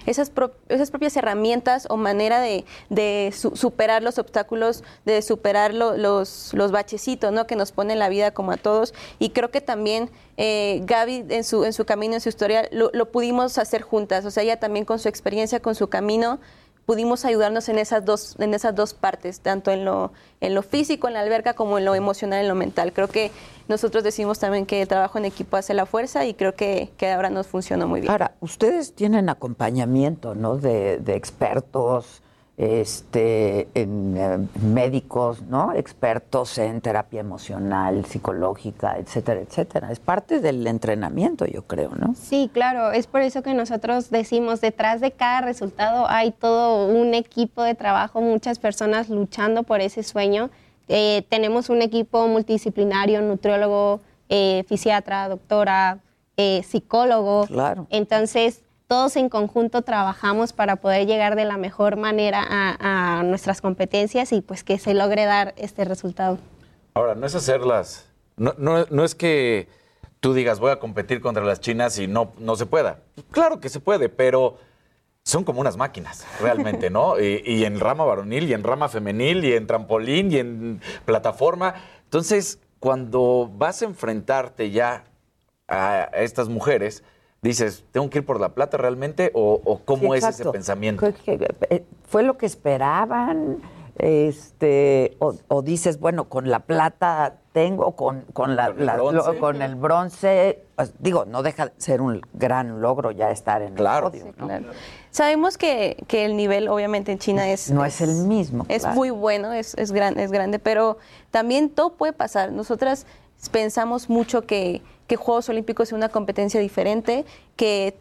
esas, pro- esas propias herramientas o manera de, de su- superar los obstáculos, de superar lo- los, los bachecitos ¿no? que nos pone la vida como a todos. Y creo que también eh, Gaby en su, en su camino, en su historia, lo, lo pudimos hacer juntas. O sea, ella también con su experiencia, con su camino, pudimos ayudarnos en esas dos, en esas dos partes, tanto en lo, en lo físico, en la alberca, como en lo emocional, en lo mental. Creo que nosotros decimos también que el trabajo en equipo hace la fuerza y creo que, que ahora nos funciona muy bien. Ahora, ustedes tienen acompañamiento, ¿no? De, de expertos, este, en, eh, médicos, ¿no? Expertos en terapia emocional, psicológica, etcétera, etcétera. Es parte del entrenamiento, yo creo, ¿no? Sí, claro, es por eso que nosotros decimos, detrás de cada resultado hay todo un equipo de trabajo, muchas personas luchando por ese sueño. Eh, tenemos un equipo multidisciplinario, nutriólogo, eh, fisiatra, doctora, psicólogo. Claro. Entonces, todos en conjunto trabajamos para poder llegar de la mejor manera a, a nuestras competencias y pues que se logre dar este resultado. Ahora, no es hacerlas. No, no, no es que tú digas voy a competir contra las chinas y no, no se pueda. Claro que se puede, pero son como unas máquinas, realmente, ¿no? <laughs> y, y en rama varonil, y en rama femenil, y en trampolín, y en plataforma. Entonces, cuando vas a enfrentarte ya a estas mujeres, dices, ¿tengo que ir por la plata realmente? ¿O, o cómo Sí, es ese pensamiento? Fue, eh, fue lo que esperaban, este, o, o dices, bueno, con la plata tengo, con, con, la, Con el la- bronce. lo- con el bronce, pues, digo, no deja de ser un gran logro ya estar en el podio, ¿no? Sabemos que, que el nivel, obviamente, en China es... No es el mismo, Es claro. muy bueno, es, es, gran- es grande, pero también todo puede pasar. Nosotras pensamos mucho que, que Juegos Olímpicos es una competencia diferente, que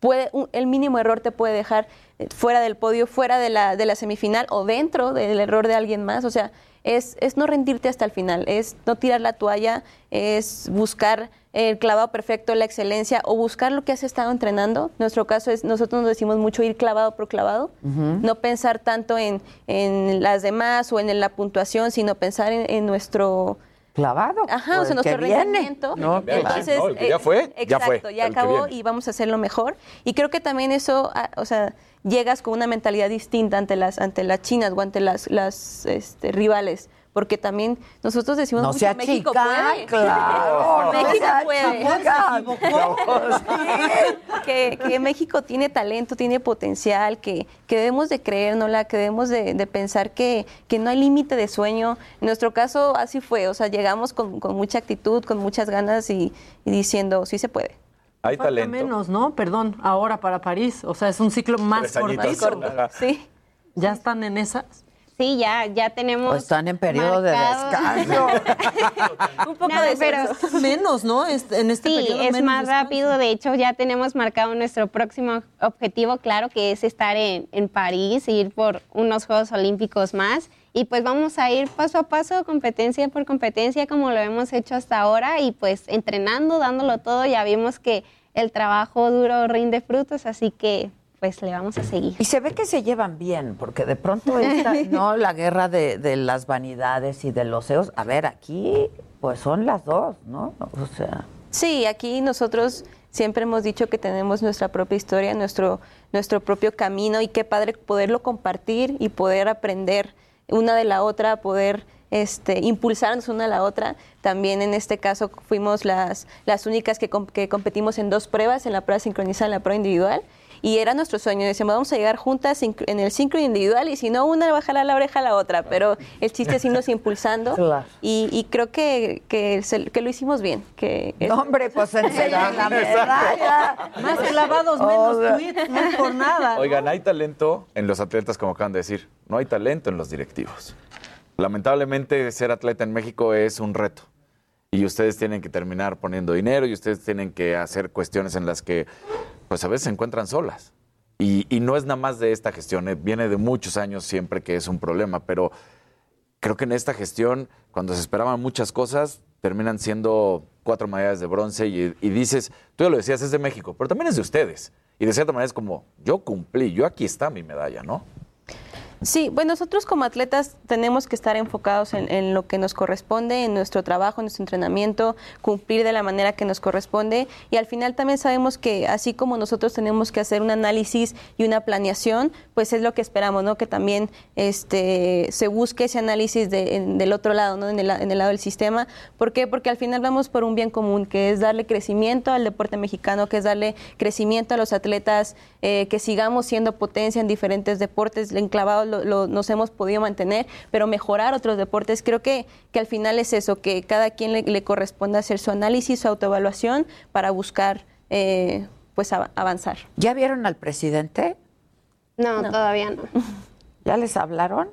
puede, un- el mínimo error te puede dejar eh, fuera del podio, fuera de la, de la semifinal o dentro del error de alguien más. O sea, es, es no rendirte hasta el final, es no tirar la toalla, es buscar el clavado perfecto, la excelencia o buscar lo que has estado entrenando. Nuestro caso es, nosotros nos decimos mucho ir clavado por clavado, no pensar tanto en, en las demás o en la puntuación, sino pensar en, en nuestro... Clavado. Ajá, o sea, nuestro rendimiento. No. Entonces, No, el que ya eh, fue, ya fue, Exacto, ya el que acabó y vamos a hacerlo mejor. Y creo que también eso, ah, o sea, llegas con una mentalidad distinta ante las, ante las chinas o ante las, las este, rivales. Porque también nosotros decimos No mucho, sea México chica, puede. <laughs> claro, <laughs> México puede. chica. <laughs> que, que México tiene talento, tiene potencial, que, que debemos de creérnosla, que debemos de, de pensar que, que no hay límite de sueño. En nuestro caso así fue, o sea, llegamos con, con mucha actitud, con muchas ganas y, y diciendo, sí se puede. Hay Falta talento. menos, ¿no? Perdón, ahora para París. O sea, es un ciclo más cortito. Más corto. Sí. ¿Ya están en esas? Sí, ya, ya tenemos. O están en periodo de descanso. <laughs> Un poco No, de pero-. Menos, ¿no? Es- En este Sí, periodo es menos más descanso. rápido. De hecho, ya tenemos marcado nuestro próximo objetivo, claro, que es estar en, en París, ir por unos Juegos Olímpicos más. Y pues vamos a ir paso a paso, competencia por competencia, como lo hemos hecho hasta ahora, y pues entrenando, dándolo todo. Ya vimos que el trabajo duro rinde frutos, así que pues le vamos a seguir. Y se ve que se llevan bien, porque de pronto esta, <laughs> no la guerra de, de las vanidades y de los egos. A ver, aquí pues son las dos, ¿no? O sea, Sí, aquí nosotros siempre hemos dicho que tenemos nuestra propia historia, nuestro, nuestro propio camino y qué padre poderlo compartir y poder aprender una de la otra, poder este, impulsarnos una a la otra. También en este caso fuimos las, las únicas que, com- que competimos en dos pruebas, en la prueba sincronizada y en la prueba individual. Y era nuestro sueño, decíamos, vamos a llegar juntas en el sincro individual y si no, una va a jalar la oreja a la otra, pero el chiste es irnos impulsando <laughs> y, y creo que, que, se- que lo hicimos bien. Que es- no, hombre, pues enseñan la medalla. Más clavados, menos O sea, tweets, no es por nada. Oigan, hay talento en los atletas, como acaban de decir. No hay talento en los directivos. Lamentablemente, ser atleta en México es un reto. Y ustedes tienen que terminar poniendo dinero y ustedes tienen que hacer cuestiones en las que, pues a veces se encuentran solas. Y, no es nada más de esta gestión, eh, viene de muchos años siempre que es un problema, pero creo que en esta gestión, cuando se esperaban muchas cosas, terminan siendo cuatro medallas de bronce y, y dices, tú ya lo decías, es de México, pero también es de ustedes. Y de cierta manera es como, yo cumplí, yo aquí está mi medalla, ¿no? Sí, bueno, nosotros como atletas tenemos que estar enfocados en, lo que nos corresponde, en nuestro trabajo, en nuestro entrenamiento, cumplir de la manera que nos corresponde y al final también sabemos que así como nosotros tenemos que hacer un análisis y una planeación, pues es lo que esperamos, ¿no? Que también este, se busque ese análisis de, del otro lado, ¿no? En el, en el lado del sistema. ¿Por qué? Porque al final vamos por un bien común, que es darle crecimiento al deporte mexicano, que es darle crecimiento a los atletas, eh, que sigamos siendo potencia en diferentes deportes, enclavados lo, lo, nos hemos podido mantener, pero mejorar otros deportes. Creo que, que al final es eso, que cada quien le, le corresponde hacer su análisis, su autoevaluación para buscar eh, pues avanzar. ¿Ya vieron al presidente? No, no. todavía no. <laughs> ¿Ya les hablaron?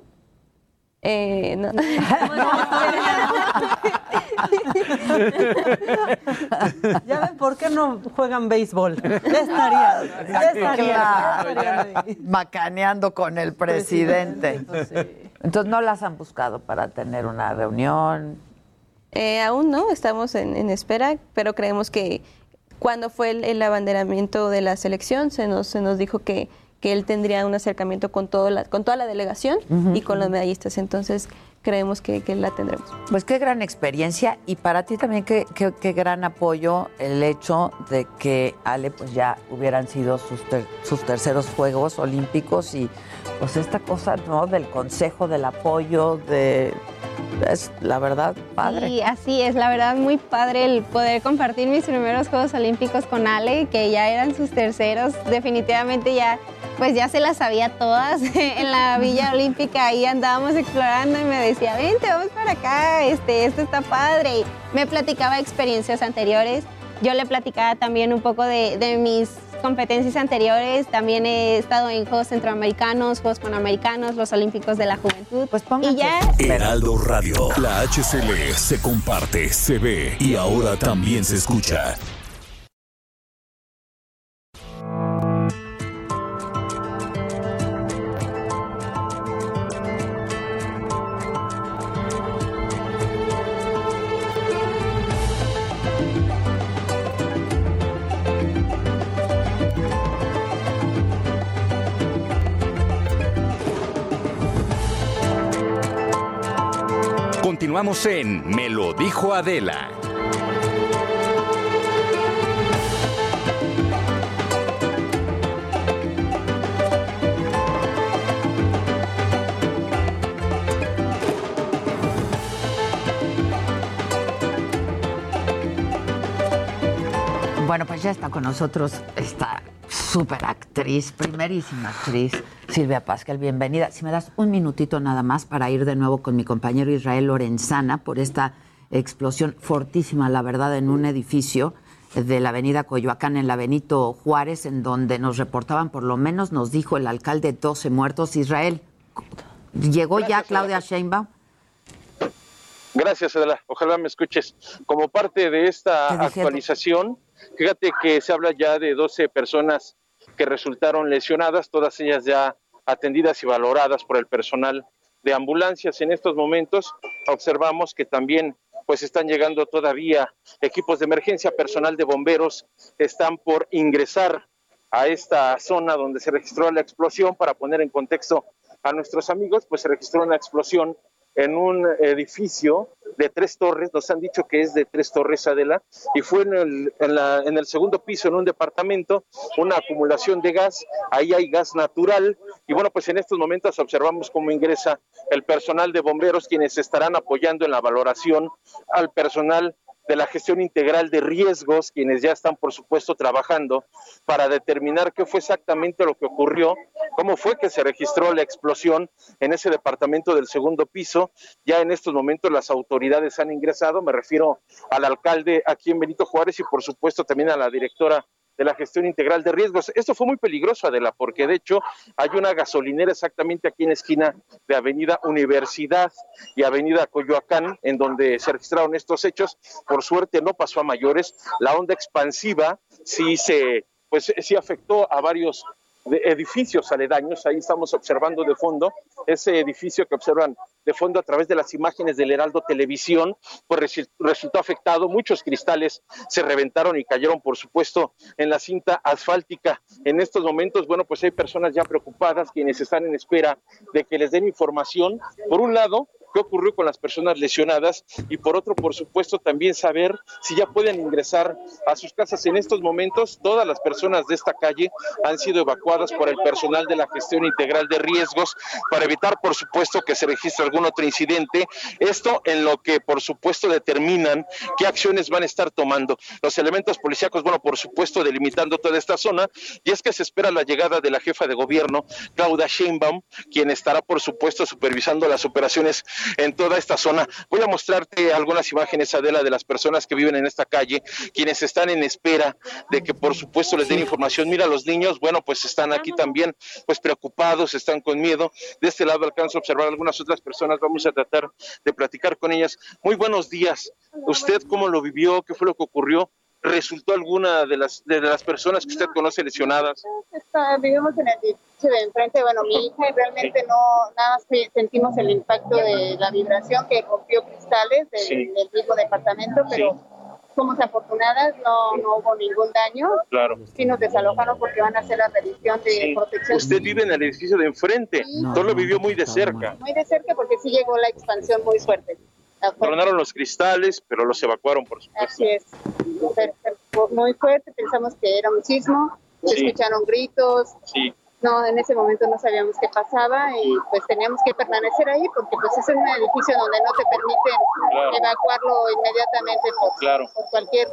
Eh, no. <laughs> ya ven por qué no juegan béisbol. Ya estaría. Ya estaría. Macaneando con el presidente. Entonces no las han buscado para tener una reunión. Eh, aún no, estamos en, en, espera, pero creemos que cuando fue el, el, abanderamiento de la selección se nos, se nos dijo que, que él tendría un acercamiento con, todo la, con toda la delegación uh -huh. y con los medallistas. Entonces creemos que, que, la tendremos. Pues qué gran experiencia y para ti también qué, qué, qué, gran apoyo el hecho de que Ale pues ya hubieran sido sus, ter sus terceros Juegos Olímpicos y pues esta cosa no del consejo, del apoyo, de es la verdad padre. Sí, así es, la verdad muy padre el poder compartir mis primeros Juegos Olímpicos con Ale, que ya eran sus terceros, definitivamente ya pues ya se las sabía todas <laughs> en la Villa <laughs> Olímpica, ahí andábamos explorando y me decía, vente, vamos para acá, este, esto está padre. Y me platicaba experiencias anteriores, yo le platicaba también un poco de, de mis competencias anteriores, también he estado en Juegos Centroamericanos, Juegos Panamericanos, los Olímpicos de la Juventud. Pues y ya... Heraldo Radio, la HCL se comparte, se ve y ahora también se escucha. Continuamos en Me lo dijo Adela. Bueno, pues ya está con nosotros esta super actriz, primerísima actriz, Silvia Pascal. Bienvenida. Si me das un minutito nada más para ir de nuevo con mi compañero Israel Lorenzana por esta explosión fortísima, la verdad, en un edificio de la avenida Coyoacán, en la Benito Juárez, en donde nos reportaban, por lo menos nos dijo el alcalde, 12 muertos. Israel, ¿llegó Gracias, ya Claudia Sheinbaum? Gracias, Adela. Ojalá me escuches. Como parte de esta actualización, fíjate que se habla ya de 12 personas que resultaron lesionadas, todas ellas ya atendidas y valoradas por el personal de ambulancias. En estos momentos observamos que también pues están llegando todavía equipos de emergencia, personal de bomberos están por ingresar a esta zona donde se registró la explosión para poner en contexto a nuestros amigos, pues se registró una explosión en un edificio de tres torres, nos han dicho que es de tres torres, Adela, y fue en el, en, la, en el segundo piso, en un departamento, una acumulación de gas, ahí hay gas natural, y bueno, pues en estos momentos observamos cómo ingresa el personal de bomberos, quienes estarán apoyando en la valoración al personal de la gestión integral de riesgos, quienes ya están, por supuesto, trabajando para determinar qué fue exactamente lo que ocurrió, cómo fue que se registró la explosión en ese departamento del segundo piso. Ya en estos momentos las autoridades han ingresado, me refiero al alcalde aquí en Benito Juárez y, por supuesto, también a la directora de la gestión integral de riesgos. Esto fue muy peligroso, Adela, porque de hecho hay una gasolinera exactamente aquí en la esquina de Avenida Universidad y Avenida Coyoacán, en donde se registraron estos hechos. Por suerte no pasó a mayores. La onda expansiva sí se, pues sí afectó a varios edificios aledaños. Ahí estamos observando de fondo ese edificio que observan de fondo a través de las imágenes del Heraldo Televisión, pues resultó afectado. Muchos cristales se reventaron y cayeron, por supuesto, en la cinta asfáltica. En estos momentos, bueno, pues hay personas ya preocupadas quienes están en espera de que les den información. Por un lado, qué ocurrió con las personas lesionadas y por otro, por supuesto, también saber si ya pueden ingresar a sus casas. En estos momentos, todas las personas de esta calle han sido evacuadas por el personal de la gestión integral de riesgos para evitar, por supuesto, que se registre algún otro incidente. Esto en lo que, por supuesto, determinan qué acciones van a estar tomando. Los elementos policíacos, bueno, por supuesto, delimitando toda esta zona. Y es que se espera la llegada de la jefa de gobierno, Claudia Sheinbaum, quien estará, por supuesto, supervisando las operaciones en toda esta zona. Voy a mostrarte algunas imágenes, Adela, de las personas que viven en esta calle, quienes están en espera de que, por supuesto, les den información. Mira, los niños, bueno, pues están aquí también, pues preocupados, están con miedo. De este lado alcanzo a observar algunas otras personas. Vamos a tratar de platicar con ellas. Muy buenos días. ¿Usted cómo lo vivió? ¿Qué fue lo que ocurrió? ¿Resultó alguna de las, de las personas que usted conoce lesionadas? Está- vivimos en el edificio de enfrente, bueno, mi hija y realmente no, nada más que sentimos el impacto de la vibración que rompió cristales del, Sí. del mismo departamento, pero somos afortunadas, no, no hubo ningún daño. Claro. Sí nos desalojaron porque van a hacer la revisión de Sí. protección. Usted vive en el edificio de enfrente. Todo lo vivió muy de cerca. Muy de cerca porque sí llegó la expansión muy fuerte. Tronaron los cristales, pero los evacuaron, por supuesto. Así es, muy fuerte, pensamos que era un sismo, se Sí. escucharon gritos, Sí. No, en ese momento no sabíamos qué pasaba y pues teníamos que permanecer ahí porque pues es un edificio donde no te permiten Claro. evacuarlo inmediatamente por, Claro. por cualquier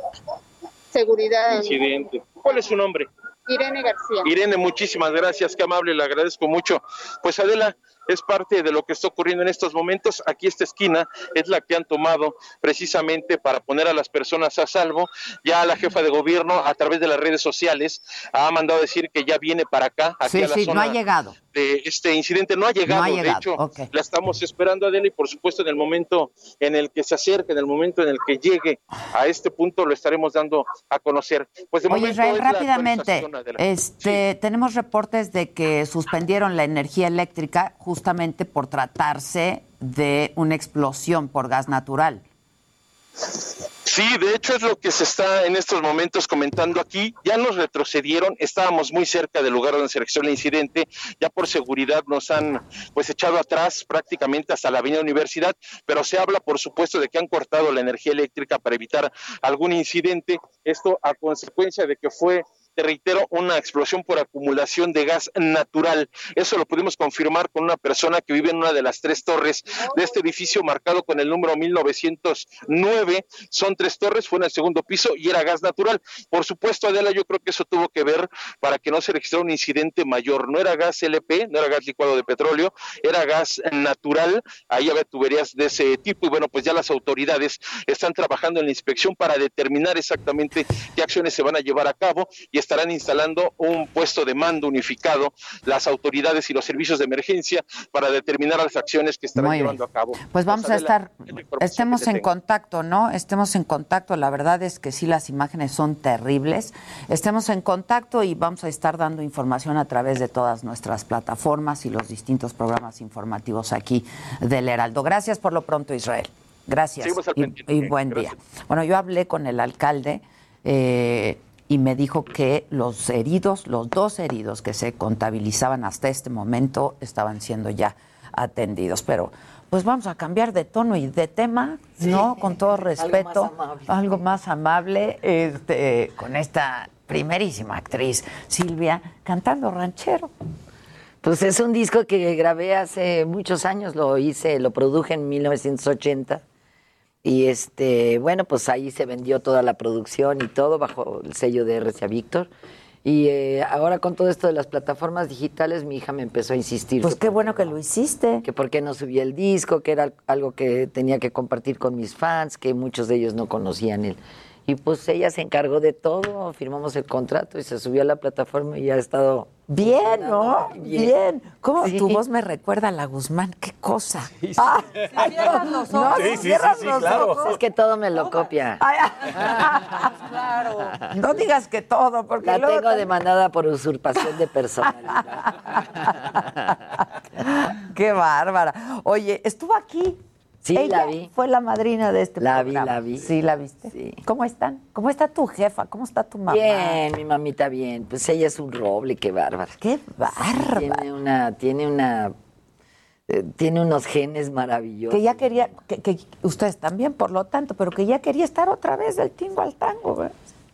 seguridad. Incidente. ¿Cuál es su nombre? Irene García. Irene, muchísimas gracias, qué amable, le agradezco mucho. Pues Adela, es parte de lo que está ocurriendo en estos momentos. Aquí esta esquina es la que han tomado precisamente para poner a las personas a salvo. Ya la jefa de gobierno a través de las redes sociales ha mandado decir que ya viene para acá, aquí Sí, a la sí, no ha llegado. De este incidente. No ha llegado, No ha llegado, de hecho, la estamos esperando Adela y por supuesto en el momento en el que se acerque, en el momento en el que llegue a este punto lo estaremos dando a conocer. Pues de Oye, momento Israel, es rápidamente, este, tenemos reportes de que suspendieron la energía eléctrica justamente por tratarse de una explosión por gas natural. Sí, de hecho es lo que se está en estos momentos comentando aquí. Ya nos retrocedieron, estábamos muy cerca del lugar donde se registró el incidente. Ya por seguridad nos han pues echado atrás prácticamente hasta la Avenida Universidad, pero se habla por supuesto de que han cortado la energía eléctrica para evitar algún incidente. Esto a consecuencia de que fue te reitero, una explosión por acumulación de gas natural. Eso lo pudimos confirmar con una persona que vive en una de las tres torres de este edificio marcado con el número 1909. Son tres torres, fue en el segundo piso y era gas natural. Por supuesto, Adela, yo creo que eso tuvo que ver para que no se registrara un incidente mayor. No era gas LP, no era gas licuado de petróleo, era gas natural. Ahí había tuberías de ese tipo y bueno, pues ya las autoridades están trabajando en la inspección para determinar exactamente qué acciones se van a llevar a cabo y estarán instalando un puesto de mando unificado las autoridades y los servicios de emergencia para determinar las acciones que estarán Muy bien. llevando a cabo. Pues vamos a estar, estemos en contacto, ¿no? Estemos en contacto. La verdad es que sí, las imágenes son terribles. Estemos en contacto y vamos a estar dando información a través de todas nuestras plataformas y los distintos programas informativos aquí del Heraldo. Gracias por lo pronto, Israel. Gracias. Y buen día. Bueno, yo hablé con el alcalde eh, y me dijo que los heridos, los dos heridos que se contabilizaban hasta este momento, estaban siendo ya atendidos. Pero pues vamos a cambiar de tono y de tema, ¿no? Con todo respeto. amable. Algo más amable, este, con esta primerísima actriz, Silvia, cantando ranchero. Pues es un disco que grabé hace muchos años, lo hice, lo produje en 1980. Y este, bueno, pues ahí se vendió toda la producción y todo bajo el sello de RCA Víctor. Y eh, ahora con todo esto de las plataformas digitales, mi hija me empezó a insistir. Pues qué bueno que lo hiciste. Que por qué no subí el disco, que era algo que tenía que compartir con mis fans, que muchos de ellos no conocían él. Y pues ella se encargó de todo, firmamos el contrato y se subió a la plataforma y ha estado... Bien, ¿no? Bien. ¿Cómo Sí. tu voz me recuerda a la Guzmán? ¿Qué cosa? sí. Ah, Si cierras los ojos. No, Sí, sí, sí, sí, los claro. ojos. Es que todo me lo copia. <laughs> No digas que todo, porque La luego tengo demandada por usurpación de personalidad. <laughs> Qué bárbara. Oye, estuvo aquí. Sí, Ella la vi. Fue la madrina de este La vi, programa. la vi. Sí, la viste. Sí. ¿Cómo están? ¿Cómo está tu jefa? ¿Cómo está tu mamá? Bien, mi mamita bien. Pues ella es un roble, qué bárbara. Qué bárbara. Tiene una, tiene una, eh, tiene unos genes maravillosos. Que ya quería, que, que ustedes también, por lo tanto, pero que ya quería estar otra vez del tingo al tango. ¿verdad?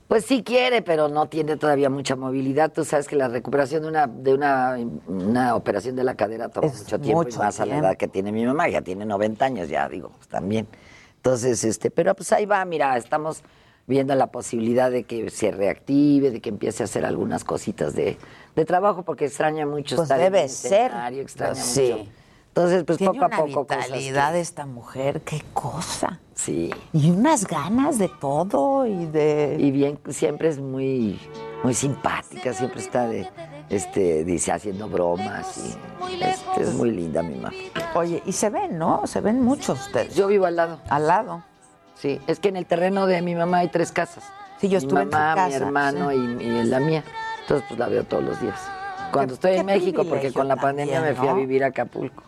Pues sí quiere, pero no tiene todavía mucha movilidad. Tú sabes que la recuperación de una, de una, una operación de la cadera toma Es mucho tiempo, mucho y más a la edad que tiene mi mamá, ya tiene 90 años, ya digo, pues, también. Entonces, este, pero pues ahí va, mira, estamos viendo la posibilidad de que se reactive, de que empiece a hacer algunas cositas de, de trabajo, porque extraña mucho Pues estar en debe el ser. extraña Pues sí. mucho. Entonces, pues Tiene poco a poco cosas vitalidad que- esta mujer, qué cosa. Sí. Y unas ganas de todo y de... Y bien, siempre es muy, muy simpática, siempre está de, este, dice, haciendo bromas y este, es muy linda mi mamá. Oye, y se ven, ¿no? Se ven muchos ustedes. Yo vivo al lado. Al lado. Sí, es que en el terreno de mi mamá hay tres casas. Sí, yo mi estuve en tu mamá, mi casa, hermano sí. y, y la mía. Entonces, pues la veo todos los días. Cuando estoy en México, porque con la pandemia también, me fui a vivir a Acapulco.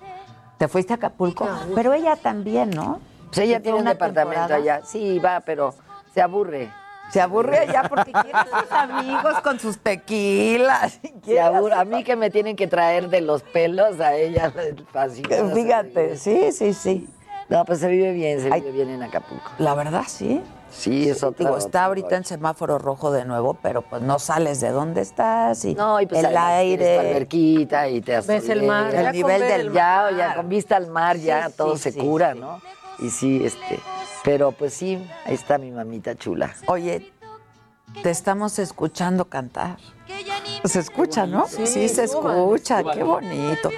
¿Te fuiste a Acapulco? Pero ella también, ¿no? Pues ella ¿Se tiene un departamento temporada? allá. Sí, va, pero se aburre. Se aburre allá porque quiere a sus <laughs> amigos con sus tequilas. Se aburre. A mí que me tienen que traer de los pelos, a ella fascina. Fíjate, sí, sí, sí. No, pues se vive bien, se vive bien en Acapulco. La verdad, sí. Sí, es otra. Digo, está ahorita en semáforo rojo de nuevo, pero pues no sales de dónde estás y, No, y pues el tu aire. alberquita y te Ves el mar, El ya nivel del el ya, mar. ya con vista al mar, ya Sí, todo sí, se sí, cura, sí. ¿no? Y sí, este, pero pues sí, ahí está mi mamita chula. Oye, te estamos escuchando cantar. Se escucha, ¿no? Sí, se suban, escucha, qué bonito.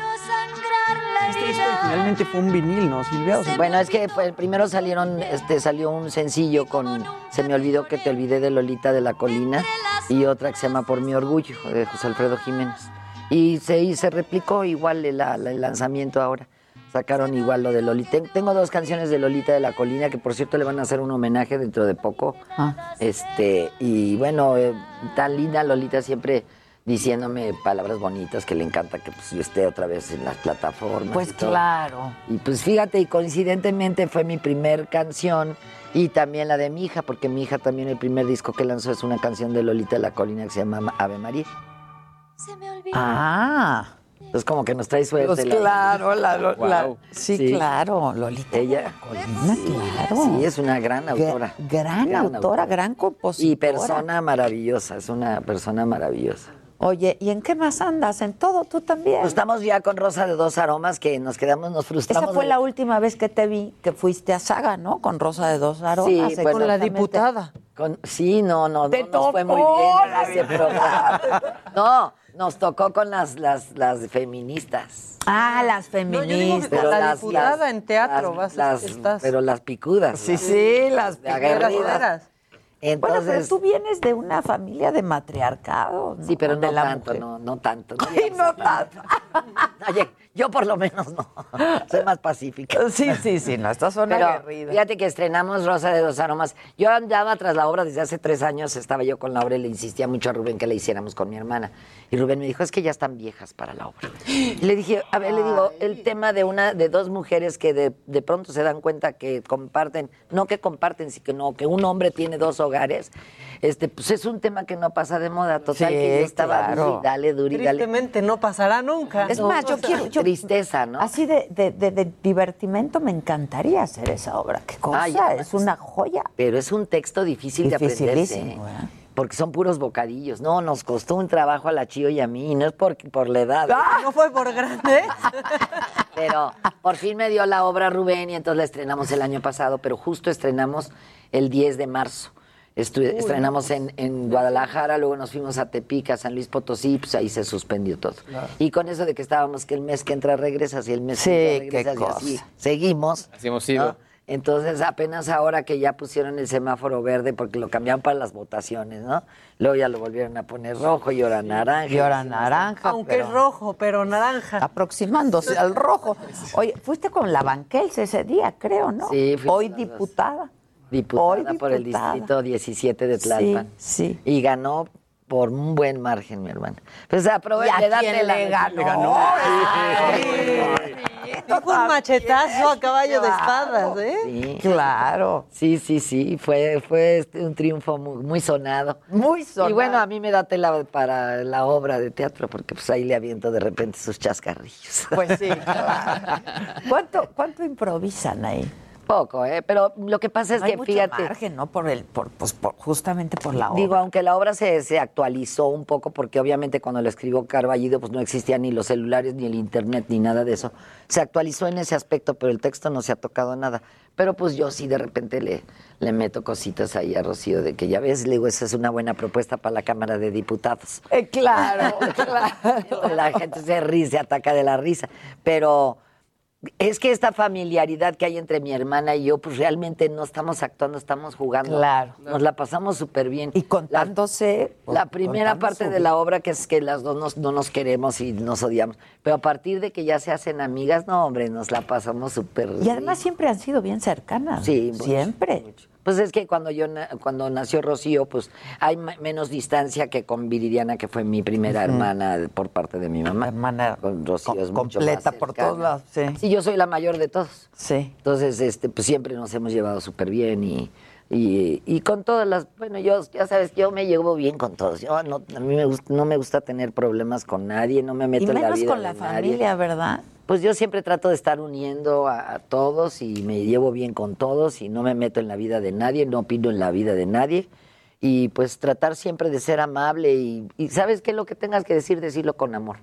Este disco originalmente fue un vinil, ¿no, Silvia? O sea, Bueno, es que pues, primero salieron, este, salió un sencillo con Se me olvidó que te olvidé de Lolita de la Colina y otra que se llama Por mi orgullo, de José Alfredo Jiménez. Y se, y se replicó igual el, el lanzamiento ahora. Sacaron igual lo de Lolita. Ten- Tengo dos canciones de Lolita de la Colina que por cierto le van a hacer un homenaje dentro de poco. Ah. Este, y bueno, eh, tan linda Lolita siempre diciéndome palabras bonitas que le encanta que pues, yo esté otra vez en las plataformas. Pues y claro. Y pues fíjate, y coincidentemente fue mi primer canción y también la de mi hija, porque mi hija también el primer disco que lanzó es una canción de Lolita de la Colina que se llama Ave María. Ah, Entonces como que nos trae suerte. pues la- claro, la, la- Wow. sí, Sí. claro, Lolita. Ella, Colina, claro. sí, es una gran autora. Gran, autora, gran compositora. Y persona maravillosa, es una persona maravillosa. Oye, ¿y en qué más andas? ¿En todo tú también? Pues estamos ya con Rosa de Dos Aromas que nos quedamos, nos frustramos. Esa fue de- la última vez que te vi que fuiste a Saga, ¿no? Con Rosa de Dos Aromas. Sí, bueno, Con la diputada. Con- sí, no, no, Te no nos fue muy bien la ese programa. <laughs> No, nos tocó con las, las, las feministas. Ah, las No, yo digo feministas. que Pero la las- diputada las- en teatro las- vas, las- estás. Pero las picudas. Sí, las- sí, las. Picudas. Bueno, pero Entonces, tú vienes de una familia de matriarcado. ¿no? sí, pero De no la tanto, mujer. no, no tanto. No, Ay, no tanto. <laughs> Yo por lo menos no. <laughs> Soy más pacífica. Sí, sí, sí, no, estas son Pero fíjate que estrenamos Rosa de dos Aromas. Yo andaba tras la obra desde hace tres años, estaba yo con la obra y le insistía mucho a Rubén que la hiciéramos con mi hermana. Y Rubén me dijo, es que ya están viejas para la obra. Y le dije, a ver, le digo, el tema de una, de dos mujeres que de, de pronto se dan cuenta que comparten, no que comparten, sino que un hombre tiene dos hogares, este, pues es un tema que no pasa de moda. Total, Sí, que yo estaba claro. duri, dale, duri, dale. Tristemente no pasará nunca. Es No, más, yo o sea, quiero. yo- Tristeza, ¿no? Así de, de, de- de divertimento me encantaría hacer esa obra. ¿Qué cosa? Ay, ya, es una joya. Pero es un texto difícil de aprenderse. ¿eh? ¿eh? Porque son puros bocadillos. No, nos costó un trabajo a la Chío y a mí, y no es por, por la edad. No fue por grande. <laughs> Pero por fin me dio la obra Rubén y entonces la estrenamos el año pasado, pero justo estrenamos el 10 de marzo. Estu- estrenamos en, en Guadalajara, luego nos fuimos a Tepic, a San Luis Potosí, pues ahí se suspendió todo. Y con eso de que estábamos que el mes que entra regresas y el mes Sí, que entra qué regresas y así cosa. seguimos. Así hemos sido. ¿no? Entonces, apenas ahora que ya pusieron el semáforo verde, porque lo cambiaron para las votaciones, ¿no? Luego ya lo volvieron a poner rojo y ahora naranja. Y ahora naranja. Aunque pero es rojo, pero naranja. Aproximándose al rojo. Oye, fuiste con la Banquels ese día, creo, ¿no? Sí, fuimos Hoy dos. Diputada. Por el distrito 17 de Tlalpan. Sí, sí. Y ganó por un buen margen, mi hermana. Pues aprovecha, ¿Y a date quién la le ganó? Le ganó. Fue un machetazo a caballo de espadas, ¿eh? Sí. Claro. Sí, sí, sí, fue, fue este, un triunfo muy, muy sonado. Muy sonado. Y bueno, a mí me da tela para la obra de teatro, porque pues ahí le aviento de repente sus chascarrillos. Pues sí, <laughs> claro. ¿Cuánto, ¿Cuánto improvisan ahí? Poco, ¿eh? Pero lo que pasa es No hay que, mucho fíjate... margen, ¿no? Por el, por, pues, por- justamente por la obra. Digo, aunque la obra se, se actualizó un poco, porque obviamente cuando la escribió Carballido, pues no existían ni los celulares, ni el internet, ni nada de eso. Se actualizó en ese aspecto, pero el texto no se ha tocado nada. Pero pues yo sí de repente le, le meto cositas ahí a Rocío de que ya ves, le digo, esa es una buena propuesta para la Cámara de Diputados. Eh, claro, <laughs> claro. <laughs> La gente se ríe, se ataca de la risa. Pero es que esta familiaridad que hay entre mi hermana y yo, pues realmente no estamos actuando, estamos jugando. Claro. Nos la pasamos súper bien. Y contándose. La primera parte de la obra que es que las dos nos- no nos queremos y nos odiamos. Pero a partir de que ya se hacen amigas, no, hombre, nos la pasamos súper Y además siempre han sido bien cercanas. Sí, mucho, siempre. Pues es que cuando yo cuando nació Rocío, pues hay menos distancia que con Viridiana, que fue mi primera hermana por parte de mi mamá. Hermana con Rocío es mucho completa más por todos lados, sí. Sí, yo soy la mayor de todos. Sí. Entonces, este, pues siempre nos hemos llevado súper bien y, y, y con todas las, bueno, yo, ya sabes, yo me llevo bien con todos. Yo no, a mí me gusta, no me gusta tener problemas con nadie, no me meto Y en la vida con de la nadie. familia, ¿verdad? Pues yo siempre trato de estar uniendo a, a todos y me llevo bien con todos y no me meto en la vida de nadie, no opino en la vida de nadie. Y pues tratar siempre de ser amable y, y ¿sabes qué? Lo que tengas que decir, decirlo con amor.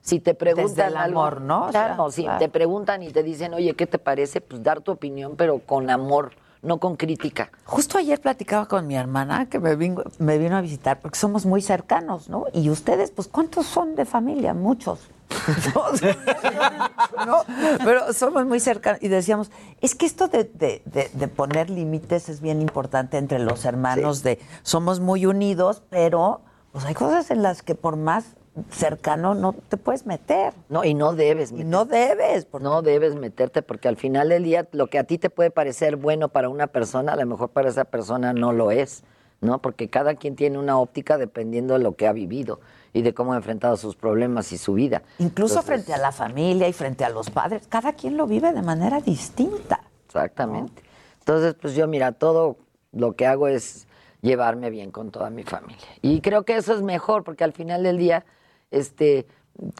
Si te preguntan Desde el algo, amor, ¿no? O sea, Claro, si claro. te preguntan y te dicen, oye, ¿qué te parece? Pues dar tu opinión, pero con amor, no con crítica. Justo ayer platicaba con mi hermana que me vino, me vino a visitar porque somos muy cercanos, ¿no? Y ustedes, pues, ¿cuántos son de familia? Muchos. <laughs> ¿no? Pero somos muy cercanos y decíamos, es que esto de, de- de- de poner límites es bien importante entre los hermanos, de somos muy unidos, pero pues hay cosas en las que por más cercano no te puedes meter. No, y no debes. Y no debes. No debes meterte porque al final del día lo que a ti te puede parecer bueno para una persona, a lo mejor para esa persona no lo es, ¿no? Porque cada quien tiene una óptica dependiendo de lo que ha vivido y de cómo ha enfrentado sus problemas y su vida. Incluso Entonces, frente a la familia y frente a los padres, cada quien lo vive de manera distinta. Exactamente. Entonces, pues yo, mira, todo lo que hago es llevarme bien con toda mi familia. Y creo que eso es mejor, porque al final del día, este,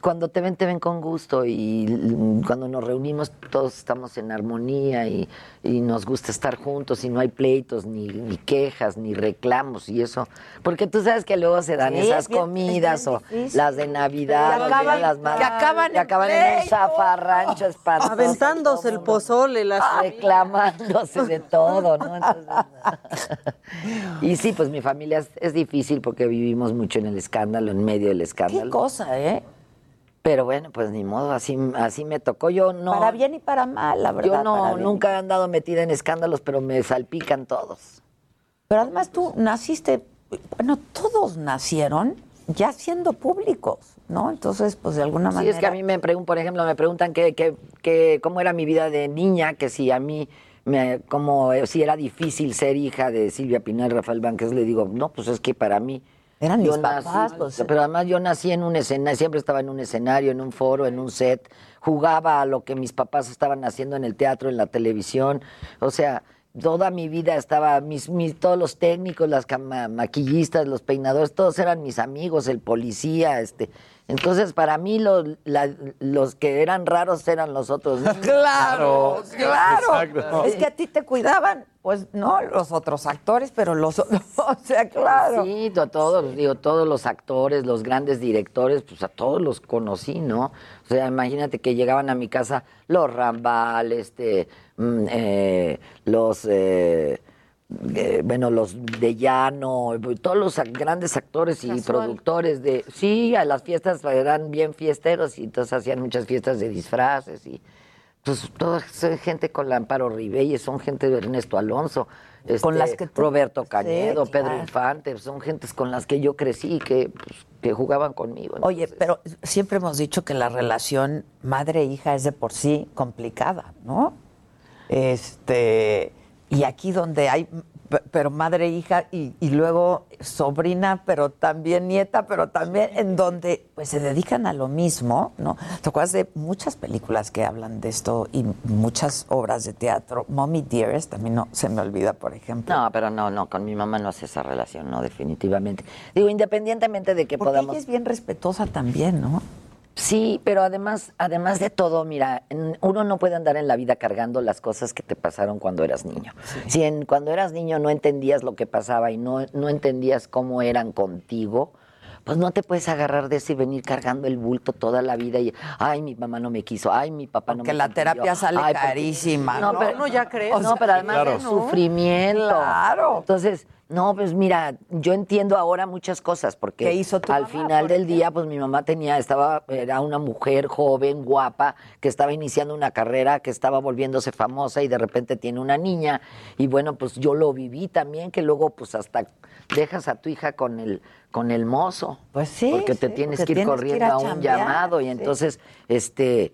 cuando te ven, te ven con gusto y cuando nos reunimos todos estamos en armonía y, y nos gusta estar juntos y no hay pleitos, ni, ni quejas, ni reclamos y eso. Porque tú sabes que luego se dan Sí, esas es bien- comidas es o difícil. las de Navidad, Que o acaban- las más- que acaban que en acaban en un zafarrancho <laughs> espantoso. Aventándose el pozole, las <laughs> reclamándose de todo, ¿no? Entonces, <laughs> y sí, pues mi familia es, es difícil porque vivimos mucho en el escándalo, en medio del escándalo. Qué cosa, ¿eh? Pero bueno, pues ni modo, así, así me tocó. Yo no. Para bien y para mal, la verdad. Yo no, nunca he andado metida en escándalos, pero me salpican todos. Pero además tú naciste, bueno, todos nacieron ya siendo públicos, ¿no? Entonces, pues de alguna Sí, manera. es que a mí me preguntan, por ejemplo, me preguntan que, que, que cómo era mi vida de niña, que si a mí, me, como eh, si era difícil ser hija de Silvia Pinal Rafael Banques, le digo, no, pues es que para mí. Eran yo mis papás, pues. Pero además yo nací en un escenario, siempre estaba en un escenario, en un foro, en un set, jugaba a lo que mis papás estaban haciendo en el teatro, en la televisión, o sea, toda mi vida estaba, mis, mis, todos los técnicos, las maquillistas, los peinadores, todos eran mis amigos, el policía, este. Entonces, para mí, lo- la- los que eran raros eran los otros. <laughs> niños. Claro, claro. Exacto. Es que a ti te cuidaban, pues no los otros actores, pero los otros. <laughs> O sea, claro. Sí, to- todos, digo, todos los actores, los grandes directores, pues a todos los conocí, ¿no? O sea, imagínate que llegaban a mi casa los Rambal, este, mm, eh, los, eh, eh, bueno, los de Llano, todos los grandes actores y Casual. productores de, sí, a las fiestas eran bien fiesteros y entonces hacían muchas fiestas de disfraces y pues toda gente con la Amparo Ribelles, son gente de Ernesto Alonso, Con este, las que tú- Roberto Cañedo, Sí, Pedro claro. Infante, son gentes con las que yo crecí, que, pues, que jugaban conmigo. Oye, pero siempre hemos dicho que la relación madre-hija es de por sí complicada, ¿no? Este, y aquí donde hay pe- pero madre, hija, y, y luego sobrina, pero también nieta, pero también en donde pues se dedican a lo mismo, ¿no? ¿Te acuerdas de muchas películas que hablan de esto y muchas obras de teatro? Mommy Dearest, también no se me olvida, por ejemplo. No, pero no, no, con mi mamá no hace esa relación, no, definitivamente. Digo, independientemente de que Porque podamos... ella es bien respetuosa también, ¿no? Sí, pero además, además de todo, mira, uno no puede andar en la vida cargando las cosas que te pasaron cuando eras niño. Si en, cuando eras niño no entendías lo que pasaba y no, no entendías cómo eran contigo, pues no te puedes agarrar de eso y venir cargando el bulto toda la vida y, ay, mi mamá no me quiso, ay, mi papá no Porque me la comprendió, terapia sale ay, porque- carísima, No, ¿no? pero, Uno ya crece. No, pero además Claro. sufrimiento. Claro. Entonces, no, pues mira, yo entiendo ahora muchas cosas porque ¿Qué hizo tu al mamá, final del día, pues mi mamá tenía, estaba, era una mujer joven, guapa, que estaba iniciando una carrera, que estaba volviéndose famosa y de repente tiene una niña. Y bueno, pues yo lo viví también, que luego pues hasta dejas a tu hija con el, con el mozo. Pues sí. Porque te sí, tienes porque que ir tienes corriendo ir a, un chambear, llamado y sí. entonces, este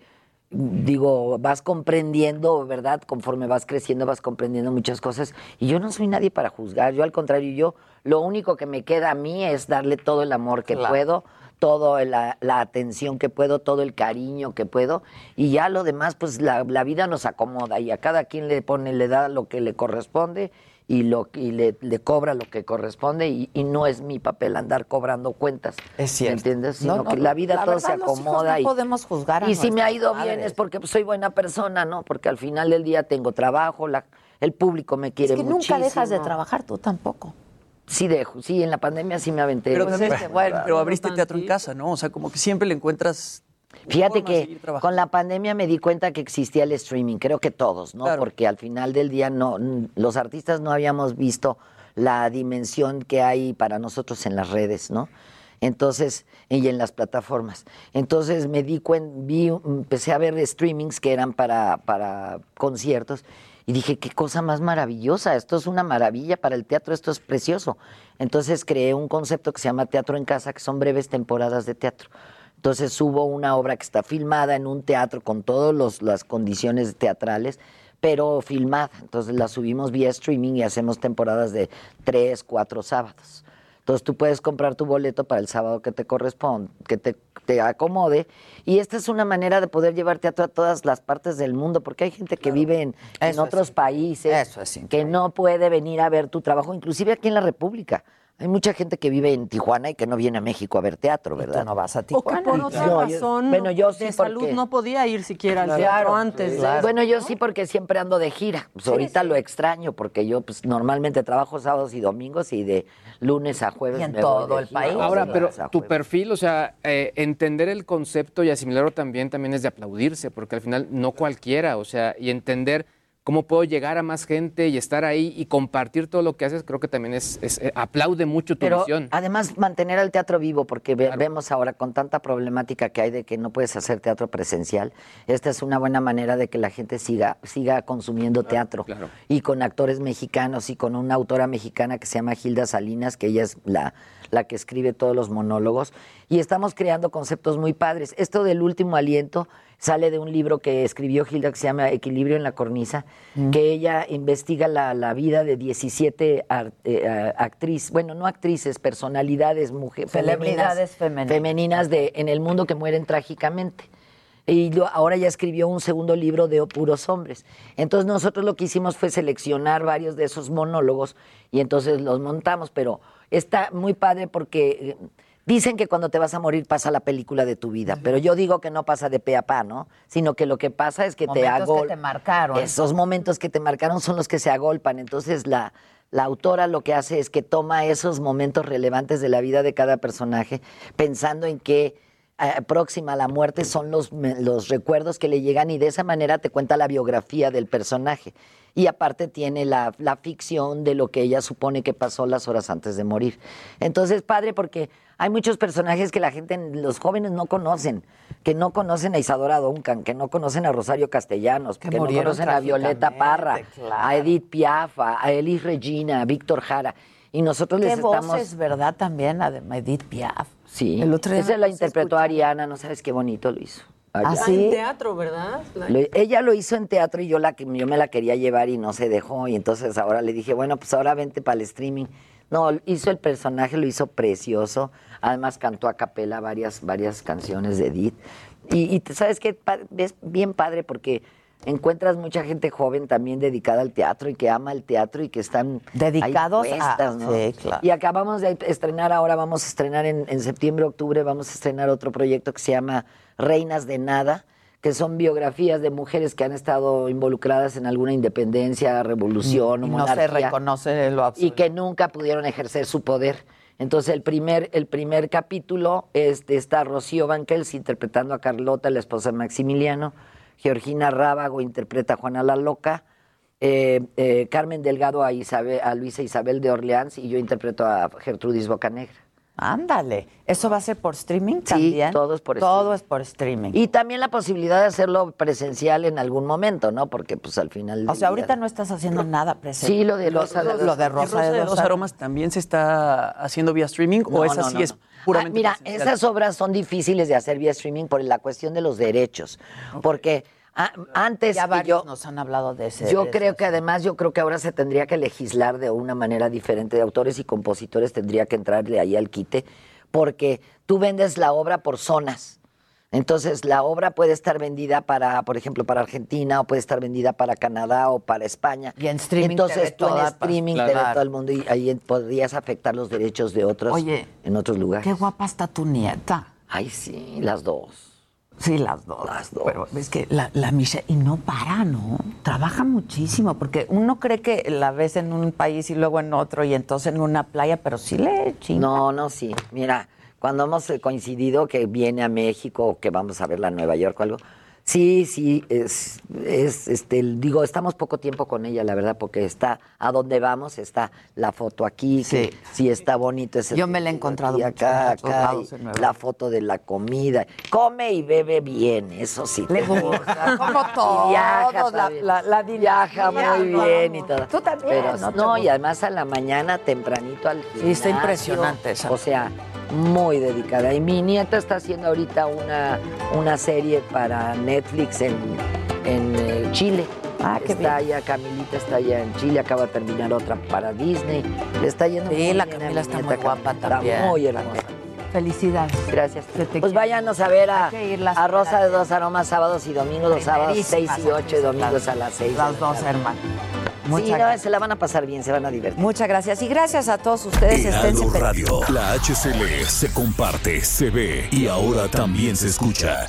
digo, vas comprendiendo, ¿verdad? Conforme vas creciendo, vas comprendiendo muchas cosas. Y yo no soy nadie para juzgar. Yo, al contrario, yo lo único que me queda a mí es darle todo el amor que Claro. puedo, toda la, la atención que puedo, todo el cariño que puedo. Y ya lo demás, pues la, la vida nos acomoda y a cada quien le pone, le da lo que le corresponde y, lo, y le, le cobra lo que corresponde y, y no es mi papel andar cobrando cuentas. Es cierto. ¿Me entiendes? No, Sino no, que la vida la todo verdad, se los hijos acomoda. no y, podemos juzgar a Y si me ha ido bien es porque soy buena persona, ¿no? Porque al final del día tengo trabajo, la, el público me quiere Es que muchísimo. nunca dejas de trabajar tú tampoco. Sí dejo, sí, en la pandemia sí me aventé. Pero, Pues, pero- este, bueno, pero abriste teatro en casa, ¿no? O sea, como que siempre le encuentras. Fíjate que con la pandemia me di cuenta que existía el streaming, creo que todos, ¿no? Claro. Porque al final del día no, los artistas no habíamos visto la dimensión que hay para nosotros en las redes, ¿no? Entonces, y en las plataformas. Entonces me di cuenta, vi, empecé a ver streamings que eran para, para conciertos y dije, qué cosa más maravillosa, esto es una maravilla para el teatro, esto es precioso. Entonces creé un concepto que se llama Teatro en Casa, que son breves temporadas de teatro. Entonces subo una obra que está filmada en un teatro con todas las condiciones teatrales, pero filmada. Entonces la subimos vía streaming y hacemos temporadas de tres, cuatro sábados. Entonces tú puedes comprar tu boleto para el sábado que te corresponde, que te, te acomode. Y esta es una manera de poder llevar teatro a todas las partes del mundo, porque hay gente que vive en, en otros países, que no puede venir a ver tu trabajo, inclusive aquí en la República. Hay mucha gente que vive en Tijuana y que no viene a México a ver teatro, ¿verdad? no vas a O que Tijuana. por otra No, yo- razón bueno, yo sí de salud porque- no podía ir siquiera al Claro, teatro antes. de- Bueno, yo sí porque siempre ando de gira. Pues ahorita lo extraño porque yo pues normalmente trabajo sábados y domingos y de lunes a jueves Y en me voy todo de el gira, país. Ahora, pero tu perfil, o sea, eh, entender el concepto y asimilarlo también, también es de aplaudirse, porque al final no cualquiera, o sea, y entender cómo puedo llegar a más gente y estar ahí y compartir todo lo que haces, creo que también es, es- eh, aplaude mucho tu Pero visión. además mantener al teatro vivo, porque ve- vemos ahora con tanta problemática que hay de que no puedes hacer teatro presencial, esta es una buena manera de que la gente siga, siga consumiendo teatro. Y con actores mexicanos y con una autora mexicana que se llama Gilda Salinas, que ella es la, la que escribe todos los monólogos. Y estamos creando conceptos muy padres. Esto del último aliento sale de un libro que escribió Gilda que se llama Equilibrio en la cornisa, que ella investiga la, la vida de 17 ar- eh, ah, actrices, bueno, no actrices, personalidades, mujeres, Celebridades femeninas. femeninas de, en el mundo que mueren trágicamente. Y lo- ahora ya escribió un segundo libro de puros hombres. Entonces nosotros lo que hicimos fue seleccionar varios de esos monólogos y entonces los montamos, pero está muy padre porque eh, dicen que cuando te vas a morir pasa la película de tu vida, pero yo digo que no pasa de pe a pa, ¿no? Sino que lo que pasa es que te hago que te marcaron. Esos momentos que te marcaron son los que se agolpan. Entonces la, la autora lo que hace es que toma esos momentos relevantes de la vida de cada personaje, pensando en que eh, próxima a la muerte son los, los recuerdos que le llegan y de esa manera te cuenta la biografía del personaje. Y aparte tiene la, la ficción de lo que ella supone que pasó las horas antes de morir. Entonces, padre, porque hay muchos personajes que la gente, los jóvenes no conocen, que no conocen a Isadora Duncan, que no conocen a Rosario Castellanos, que, no conocen a Violeta Parra, a Edith Piaf, a a Elis Regina, a Víctor Jara. Y nosotros Qué les estamos... voces, ¿verdad? También, además, Edith Piaf. Sí, El otro día esa la interpretó Ariana, no sabes qué bonito lo hizo. Ah, en teatro, ¿verdad? Lo- ella lo hizo en teatro y yo, la, que- yo me la quería llevar y no se dejó. Y entonces ahora le dije, bueno, pues ahora vente para el streaming. No, hizo el personaje, lo hizo precioso. Además cantó a capela varias, varias canciones de Edith. Y, y te- sabes qué, es bien padre porque encuentras mucha gente joven también dedicada al teatro y que ama el teatro y que están Dedicados a- ¿no? sí, claro. Y acabamos de estrenar ahora, vamos a estrenar en, en septiembre, octubre, vamos a estrenar otro proyecto que se llama Reinas de Nada, que son biografías de mujeres que han estado involucradas en alguna independencia, revolución o Y no se monarquía. reconoce en lo Y absoluto. que nunca pudieron ejercer su poder. Entonces el primer, el primer capítulo es de esta Rocío Banquels interpretando a Carlota, la esposa de Maximiliano, Georgina Rábago interpreta a Juana la Loca, eh, eh, Carmen Delgado a, a Luisa Isabel de Orleans y yo interpreto a Gertrudis Bocanegra. Ándale, ¿eso va a ser por streaming Sí, también? todo es por Todo streaming. es por streaming. Y también la posibilidad de hacerlo presencial en algún momento, ¿no? Porque pues al final... o sea, día- ahorita no estás haciendo nada presencial. Sí, lo de Rosa de lo, dos de. Rosa, de dos Aromas también se está haciendo vía streaming o esa no, sí no, es no. puramente Ah, mira, presencial? esas obras son difíciles de hacer vía streaming por la cuestión de los derechos, porque ah, antes Ya y varios yo, nos han hablado de ese. yo de creo que además yo creo que ahora se tendría que legislar de una manera diferente, de autores y compositores tendría que entrarle ahí al quite, porque tú vendes la obra por zonas. Entonces, la obra puede estar vendida para, por ejemplo, para Argentina, o puede estar vendida para Canadá o para España. Y en streaming te Entonces, ve tú en streaming te todo el mundo y ahí podrías afectar los derechos de otros Oye, en otros lugares. Qué guapa está tu nieta. Ay, sí, las dos. Sí, las dos. Las dos. Pero es que la, la Michelle, y no para, ¿no? Trabaja muchísimo, porque uno cree que la ves en un país y luego en otro, y entonces en una playa, pero sí le chinga. No, no, sí. Mira, cuando hemos coincidido que viene a México o que vamos a verla a Nueva York o algo, sí, sí, es, es, este, digo, estamos poco tiempo con ella, la verdad, porque está a donde vamos, está la foto aquí, que sí está bonito ese. Yo me la he encontrado mucho acá, acá, lados y la foto de la comida. Come y bebe bien, eso sí. Le gusta, <laughs> como todos, Y viaja la- la- la viaja muy bien y todo. Tú también, Pero, ¿no y además a la mañana tempranito al Sí, está gimnasio. impresionante esa. O sea, muy dedicada. Y mi nieta está haciendo ahorita una, una serie para Netflix en, en eh, Chile. Ah, qué está allá, Camilita está allá en Chile, acaba de terminar otra para Disney. Le está yendo Sí, muy la bien Camila mi está muy guapa Camila. también. Está muy hermosa. Felicidades. Gracias. Pues váyanos a ver a, a Rosa de Dos Aromas sábados y domingos, los sábados 6 Primerísimas y 8 y domingos a las 6. Las dos, hermano. Sí, no, se la van a pasar bien, se van a divertir. Muchas gracias. Y gracias a todos ustedes. Heraldo Radio. La HCL se comparte, se ve y ahora también se escucha.